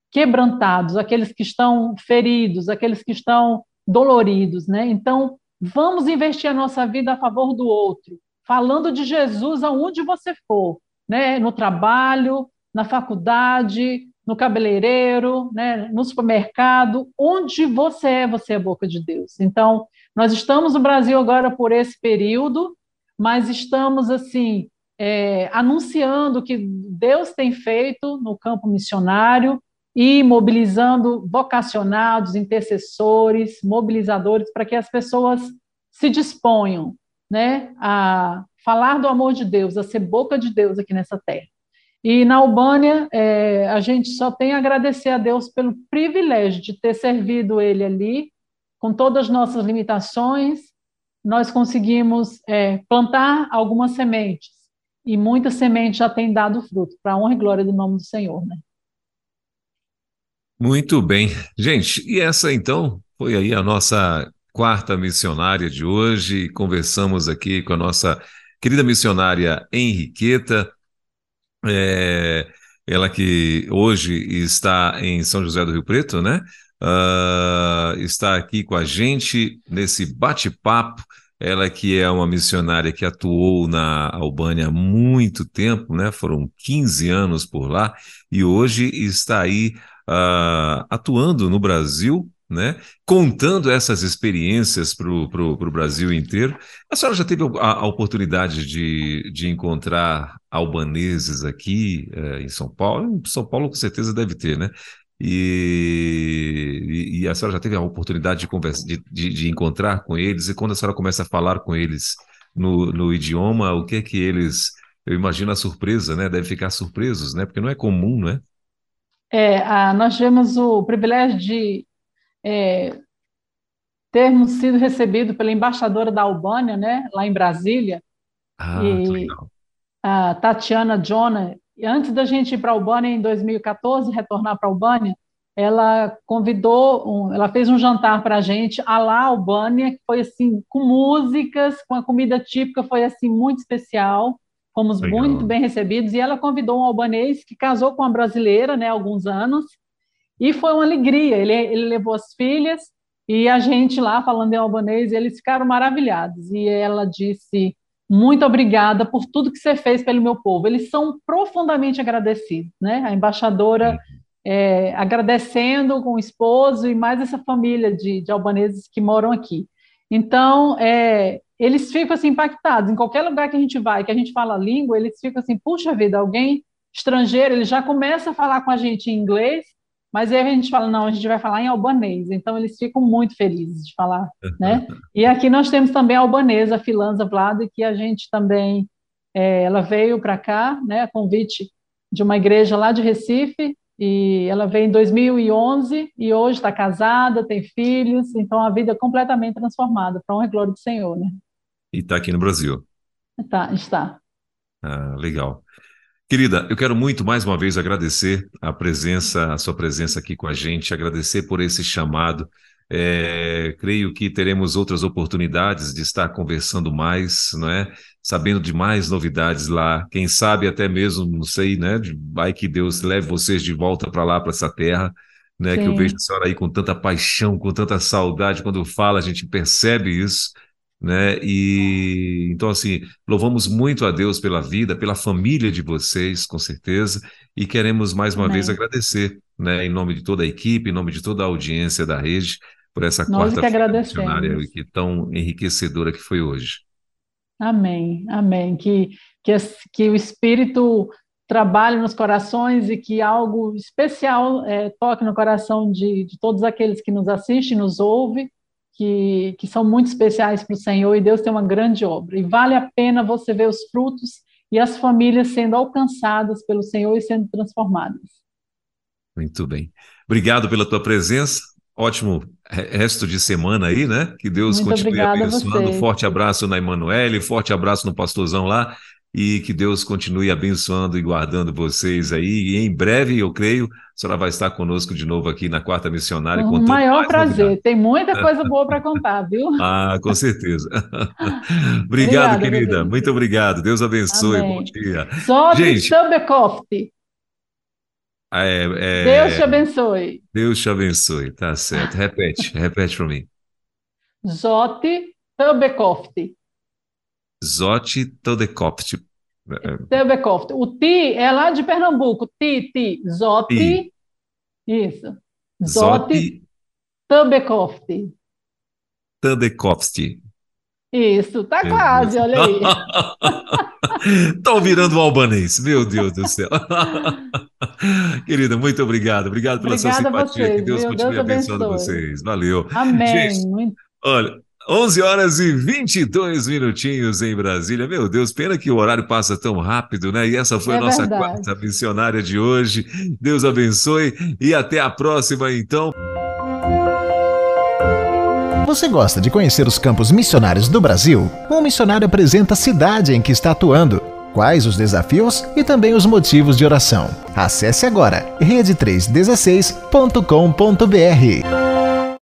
Speaker 3: quebrantados, aqueles que estão feridos, aqueles que estão doloridos, né? Então, vamos investir a nossa vida a favor do outro, falando de Jesus aonde você for, né? No trabalho, na faculdade, no cabeleireiro, né? no supermercado, onde você é, você é boca de Deus. Então, nós estamos no Brasil agora por esse período, mas estamos assim é, anunciando o que Deus tem feito no campo missionário e mobilizando vocacionados, intercessores, mobilizadores para que as pessoas se disponham, né, a falar do amor de Deus, a ser boca de Deus aqui nessa terra. E na Albânia, é, a gente só tem a agradecer a Deus pelo privilégio de ter servido Ele ali, com todas as nossas limitações, nós conseguimos é, plantar algumas sementes e muitas sementes já têm dado fruto, para a honra e glória do nome do Senhor, né?
Speaker 2: Muito bem. Gente, e essa então foi aí a nossa quarta missionária de hoje. Conversamos aqui com a nossa querida missionária Henriqueta, é, ela que hoje está em São José do Rio Preto, né? Uh, está aqui com a gente nesse bate-papo. Ela que é uma missionária que atuou na Albânia há muito tempo, né? Foram 15 anos por lá e hoje está aí uh, atuando no Brasil, né? Contando essas experiências para o Brasil inteiro. A senhora já teve a, a oportunidade de, de encontrar albaneses aqui eh, em São Paulo? Em São Paulo, com certeza, deve ter, né? E, e, a senhora já teve a oportunidade de, conversa, de, de, de, encontrar com eles, e quando a senhora começa a falar com eles no, no idioma, o que é que eles. Eu imagino a surpresa, né? Deve ficar surpresos, né? Porque não é comum, né?
Speaker 3: É, a, nós tivemos o privilégio de é, termos sido recebidos pela embaixadora da Albânia, né, lá em Brasília.
Speaker 2: Ah, e legal.
Speaker 3: A Tatiana Antes da gente ir para a Albânia em 2014, retornar para a Albânia, ela convidou, um, ela fez um jantar para a gente, a lá Albânia, que foi assim, com músicas, com a comida típica, foi assim, muito especial, fomos Legal. muito bem recebidos, e ela convidou um albanês que casou com uma brasileira, né, há alguns anos, e foi uma alegria, ele, ele levou as filhas, e a gente lá, falando em albanês, eles ficaram maravilhados, e ela disse, muito obrigada por tudo que você fez pelo meu povo, eles são profundamente agradecidos, né, a embaixadora... É, agradecendo com o esposo e mais essa família de, de albaneses que moram aqui. Então, é, eles ficam assim impactados. Em qualquer lugar que a gente vai, que a gente fala a língua, eles ficam assim, puxa vida, alguém estrangeiro, ele já começa a falar com a gente em inglês, mas aí a gente fala, não, a gente vai falar em albanês. Então, eles ficam muito felizes de falar, né? E aqui nós temos também a albanesa, a Filanza Vlada, que a gente também, é, ela veio para cá, né, a convite de uma igreja lá de Recife, e ela veio em 2011 e hoje está casada, tem filhos, então a vida é completamente transformada, para honra e glória do Senhor, né?
Speaker 2: E está aqui no Brasil.
Speaker 3: Tá, está.
Speaker 2: Ah, legal. Querida, eu quero muito mais uma vez agradecer a presença, a sua presença aqui com a gente, agradecer por esse chamado. É, creio que teremos outras oportunidades de estar conversando mais, não é? Sabendo de mais novidades lá. Quem sabe até mesmo, não sei, né? Vai que Deus leve vocês de volta para lá, para essa terra, né? Sim. Que eu vejo a senhora aí com tanta paixão, com tanta saudade. Quando fala, a gente percebe isso, né? E então, assim, louvamos muito a Deus pela vida, pela família de vocês, com certeza, e queremos mais uma Amém. vez agradecer, né? Em nome de toda a equipe, em nome de toda a audiência da rede por essa quarta-feira missionária que tão enriquecedora que foi hoje.
Speaker 3: Amém, amém. Que, que, que o Espírito trabalhe nos corações e que algo especial é, toque no coração de, de todos aqueles que nos assistem, nos ouvem, que, que são muito especiais para o Senhor e Deus tem uma grande obra. E vale a pena você ver os frutos e as famílias sendo alcançadas pelo Senhor e sendo transformadas.
Speaker 2: Muito bem. Obrigado pela tua presença ótimo resto de semana aí, né? Que Deus Muito continue abençoando. Forte abraço na Emanuele, forte abraço no pastorzão lá e que Deus continue abençoando e guardando vocês aí. E em breve, eu creio, a senhora vai estar conosco de novo aqui na Quarta Missionária.
Speaker 3: Com o maior prazer. Novidade. Tem muita coisa boa para contar, viu?
Speaker 2: ah, com certeza. obrigado, Obrigada, querida. Muito obrigado. Deus abençoe. Amém. Bom dia.
Speaker 3: Sobe Gente, é, é... Deus te abençoe.
Speaker 2: Deus te abençoe, tá certo. Repete, repete para mim.
Speaker 3: Zote Tubekofte.
Speaker 2: Zote Todekopte.
Speaker 3: Tubekofte. O ti é lá de Pernambuco. Ti, ti. Zote. Ti. Isso. Zote Tubekofte.
Speaker 2: Tubekofte.
Speaker 3: Isso, tá quase, olha aí.
Speaker 2: Estão virando o albanês, meu Deus do céu. Querida, muito obrigado. Obrigado pela Obrigada sua simpatia. Vocês, que Deus continue Deus abençoando vocês. Valeu.
Speaker 3: Amém. Gente,
Speaker 2: olha, 11 horas e 22 minutinhos em Brasília. Meu Deus, pena que o horário passa tão rápido, né? E essa foi é a nossa verdade. quarta missionária de hoje. Deus abençoe e até a próxima, então.
Speaker 1: Você gosta de conhecer os campos missionários do Brasil? Um missionário apresenta a cidade em que está atuando, quais os desafios e também os motivos de oração. Acesse agora rede316.com.br.